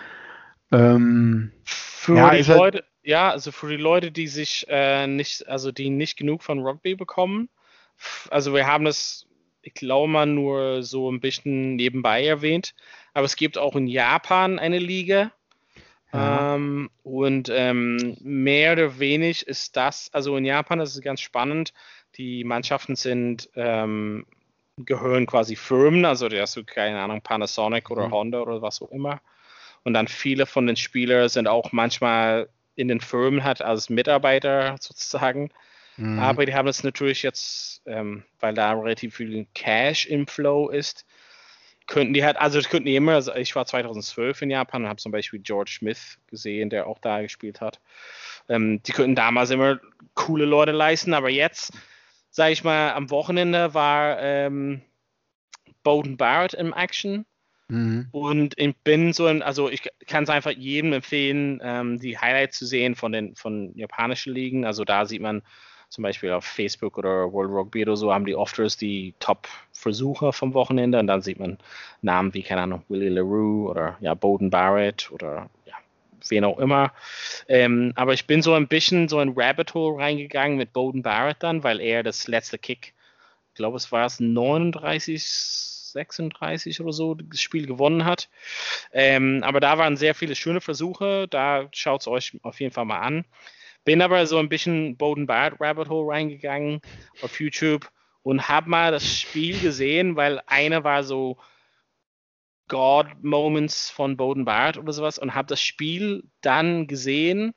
Ähm, für ja, die halt Leute, ja, also für die Leute, die sich äh, nicht, also die nicht genug von Rugby bekommen, also wir haben das ich glaube mal, nur so ein bisschen nebenbei erwähnt. Aber es gibt auch in Japan eine Liga. Ja. Ähm, und ähm, mehr oder weniger ist das, also in Japan ist es ganz spannend. Die Mannschaften sind, ähm, gehören quasi Firmen, also da hast du keine Ahnung, Panasonic oder mhm. Honda oder was auch immer. Und dann viele von den Spielern sind auch manchmal in den Firmen halt als Mitarbeiter sozusagen. Mhm. Aber die haben das natürlich jetzt, ähm, weil da relativ viel Cash im Flow ist, könnten die halt, also das könnten die immer, also ich war 2012 in Japan und habe zum Beispiel George Smith gesehen, der auch da gespielt hat. Ähm, die könnten damals immer coole Leute leisten, aber jetzt, sage ich mal, am Wochenende war ähm, Bowden Barrett im Action. Mhm. Und ich bin so, ein, also ich kann es einfach jedem empfehlen, ähm, die Highlights zu sehen von den von japanischen Ligen. Also da sieht man zum Beispiel auf Facebook oder World Rugby oder so, haben die oft die Top-Versucher vom Wochenende und dann sieht man Namen wie, keine Ahnung, Willie LaRue oder ja, Bowden Barrett oder ja, wen auch immer. Ähm, aber ich bin so ein bisschen so ein Rabbit Hole reingegangen mit Bowden Barrett dann, weil er das letzte Kick, ich glaube, es war es 39, 36 oder so das Spiel gewonnen hat. Ähm, aber da waren sehr viele schöne Versuche. Da schaut es euch auf jeden Fall mal an. Bin aber so ein bisschen Bowden Barrett Rabbit Hole reingegangen auf YouTube und habe mal das Spiel gesehen, weil einer war so God Moments von Bowden Barrett oder sowas und habe das Spiel dann gesehen,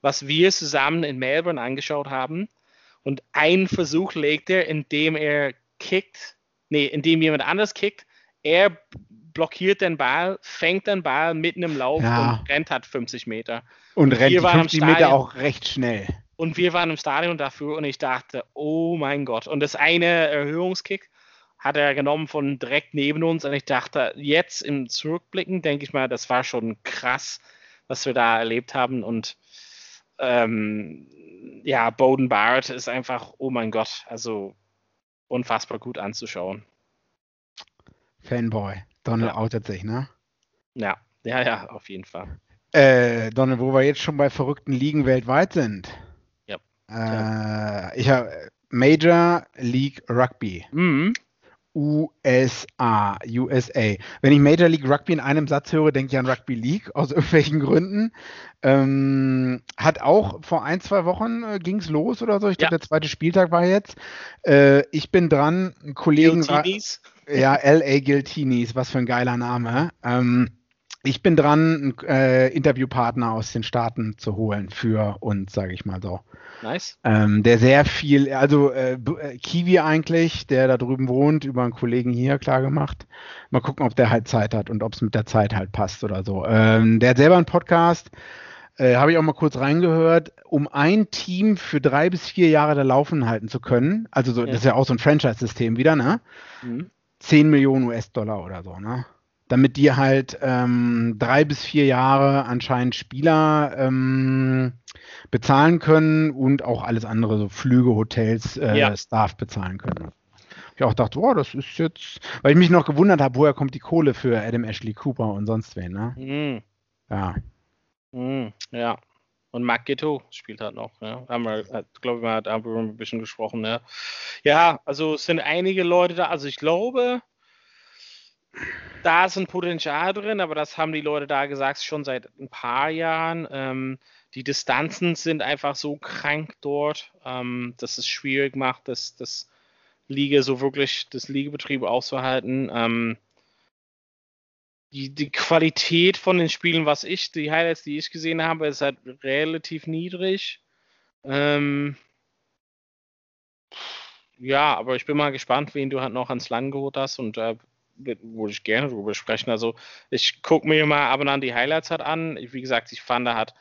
was wir zusammen in Melbourne angeschaut haben. Und ein Versuch legt er, indem er kickt, nee, indem jemand anders kickt. Er blockiert den Ball, fängt den Ball mitten im Lauf ja. und rennt hat 50 Meter. Und, rennt die 50 Meter auch recht schnell. Und wir waren im Stadion dafür und ich dachte, oh mein Gott. Und das eine Erhöhungskick hat er genommen von direkt neben uns und ich dachte, jetzt im Zurückblicken denke ich mal, das war schon krass, was wir da erlebt haben und ähm, ja, Bowden Barrett ist einfach, oh mein Gott, also unfassbar gut anzuschauen. Fanboy. Donald ja. outet sich, ne? Ja, ja, ja, auf jeden Fall. Äh, Donald, wo wir jetzt schon bei verrückten Ligen weltweit sind. Ja. Äh, ich habe Major League Rugby. Mhm. USA, USA. Wenn ich Major League Rugby in einem Satz höre, denke ich an Rugby League aus irgendwelchen Gründen. Ähm, hat auch vor ein, zwei Wochen äh, ging es los oder so. Ich glaube, ja. der zweite Spieltag war jetzt. Äh, ich bin dran, Kollegen. Guiltinis. Ja, LA Guiltinis, was für ein geiler Name. Ähm, ich bin dran, einen äh, Interviewpartner aus den Staaten zu holen für uns, sage ich mal so. Nice. Ähm, der sehr viel, also äh, äh, Kiwi eigentlich, der da drüben wohnt, über einen Kollegen hier klar gemacht. Mal gucken, ob der halt Zeit hat und ob es mit der Zeit halt passt oder so. Ähm, der hat selber einen Podcast, äh, habe ich auch mal kurz reingehört, um ein Team für drei bis vier Jahre da laufen halten zu können. Also so, ja. das ist ja auch so ein Franchise-System wieder, ne? Mhm. 10 Millionen US-Dollar oder so, ne? Damit die halt ähm, drei bis vier Jahre anscheinend Spieler ähm, bezahlen können und auch alles andere, so Flüge, Hotels, äh, ja. Staff bezahlen können. Ich auch dachte, oh, das ist jetzt, weil ich mich noch gewundert habe, woher kommt die Kohle für Adam Ashley Cooper und sonst wen, ne? Mhm. Ja. Mhm, ja. Und Mark Ghetto spielt halt noch, ja. Haben wir, glaube ich, mal darüber ein bisschen gesprochen, ja. Ja, also es sind einige Leute da, also ich glaube, da ist ein Potenzial drin, aber das haben die Leute da gesagt schon seit ein paar Jahren. Ähm, die Distanzen sind einfach so krank dort, ähm, dass es schwierig macht, das, das Liga so wirklich, das Ligabetrieb auszuhalten. Ähm, die, die Qualität von den Spielen, was ich, die Highlights, die ich gesehen habe, ist halt relativ niedrig. Ähm, ja, aber ich bin mal gespannt, wen du halt noch ans Land geholt hast und äh, würde ich gerne drüber sprechen. Also ich gucke mir mal ab und an die Highlights halt an. Wie gesagt, ich fand, da hat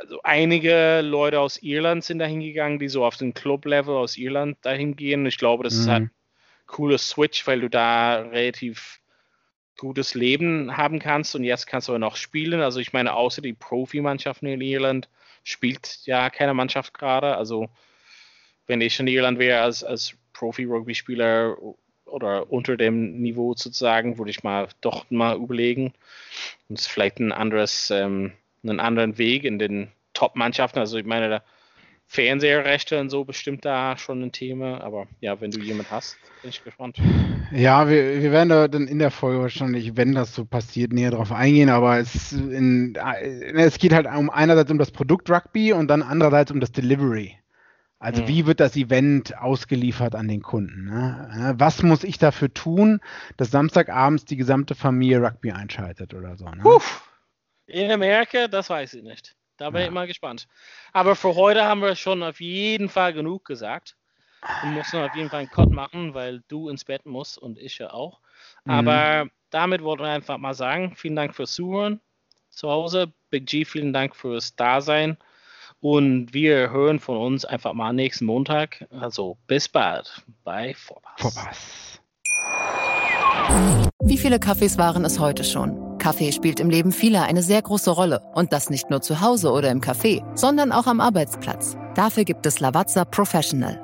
also einige Leute aus Irland sind da hingegangen, die so auf den Club-Level aus Irland dahin gehen. Ich glaube, das mhm. ist halt ein cooler Switch, weil du da relativ gutes Leben haben kannst und jetzt kannst du noch spielen. Also ich meine, außer die Profimannschaften in Irland spielt ja keine Mannschaft gerade. Also wenn ich in Irland wäre als, als Profi-Rugby-Spieler oder unter dem Niveau sozusagen, würde ich mal doch mal überlegen und es vielleicht ein anderes, ähm, einen anderen Weg in den Top-Mannschaften. Also ich meine, Fernseherrechte und so bestimmt da schon ein Thema, aber ja, wenn du jemand hast, bin ich gespannt. Ja, wir, wir werden da dann in der Folge wahrscheinlich, wenn das so passiert, näher drauf eingehen, aber es, in, es geht halt um einerseits um das Produkt Rugby und dann andererseits um das Delivery. Also mhm. wie wird das Event ausgeliefert an den Kunden? Ne? Was muss ich dafür tun, dass Samstagabends die gesamte Familie Rugby einschaltet oder so? Ne? In Amerika, das weiß ich nicht. Da bin ja. ich mal gespannt. Aber für heute haben wir schon auf jeden Fall genug gesagt. Wir müssen auf jeden Fall einen Cut machen, weil du ins Bett musst und ich ja auch. Mhm. Aber damit wollten wir einfach mal sagen, vielen Dank fürs Zuhören zu Hause. Big G, vielen Dank fürs Dasein. Und wir hören von uns einfach mal nächsten Montag. Also bis bald bei Vorpass. Vorpass. Wie viele Kaffees waren es heute schon? Kaffee spielt im Leben vieler eine sehr große Rolle. Und das nicht nur zu Hause oder im Café, sondern auch am Arbeitsplatz. Dafür gibt es Lavazza Professional.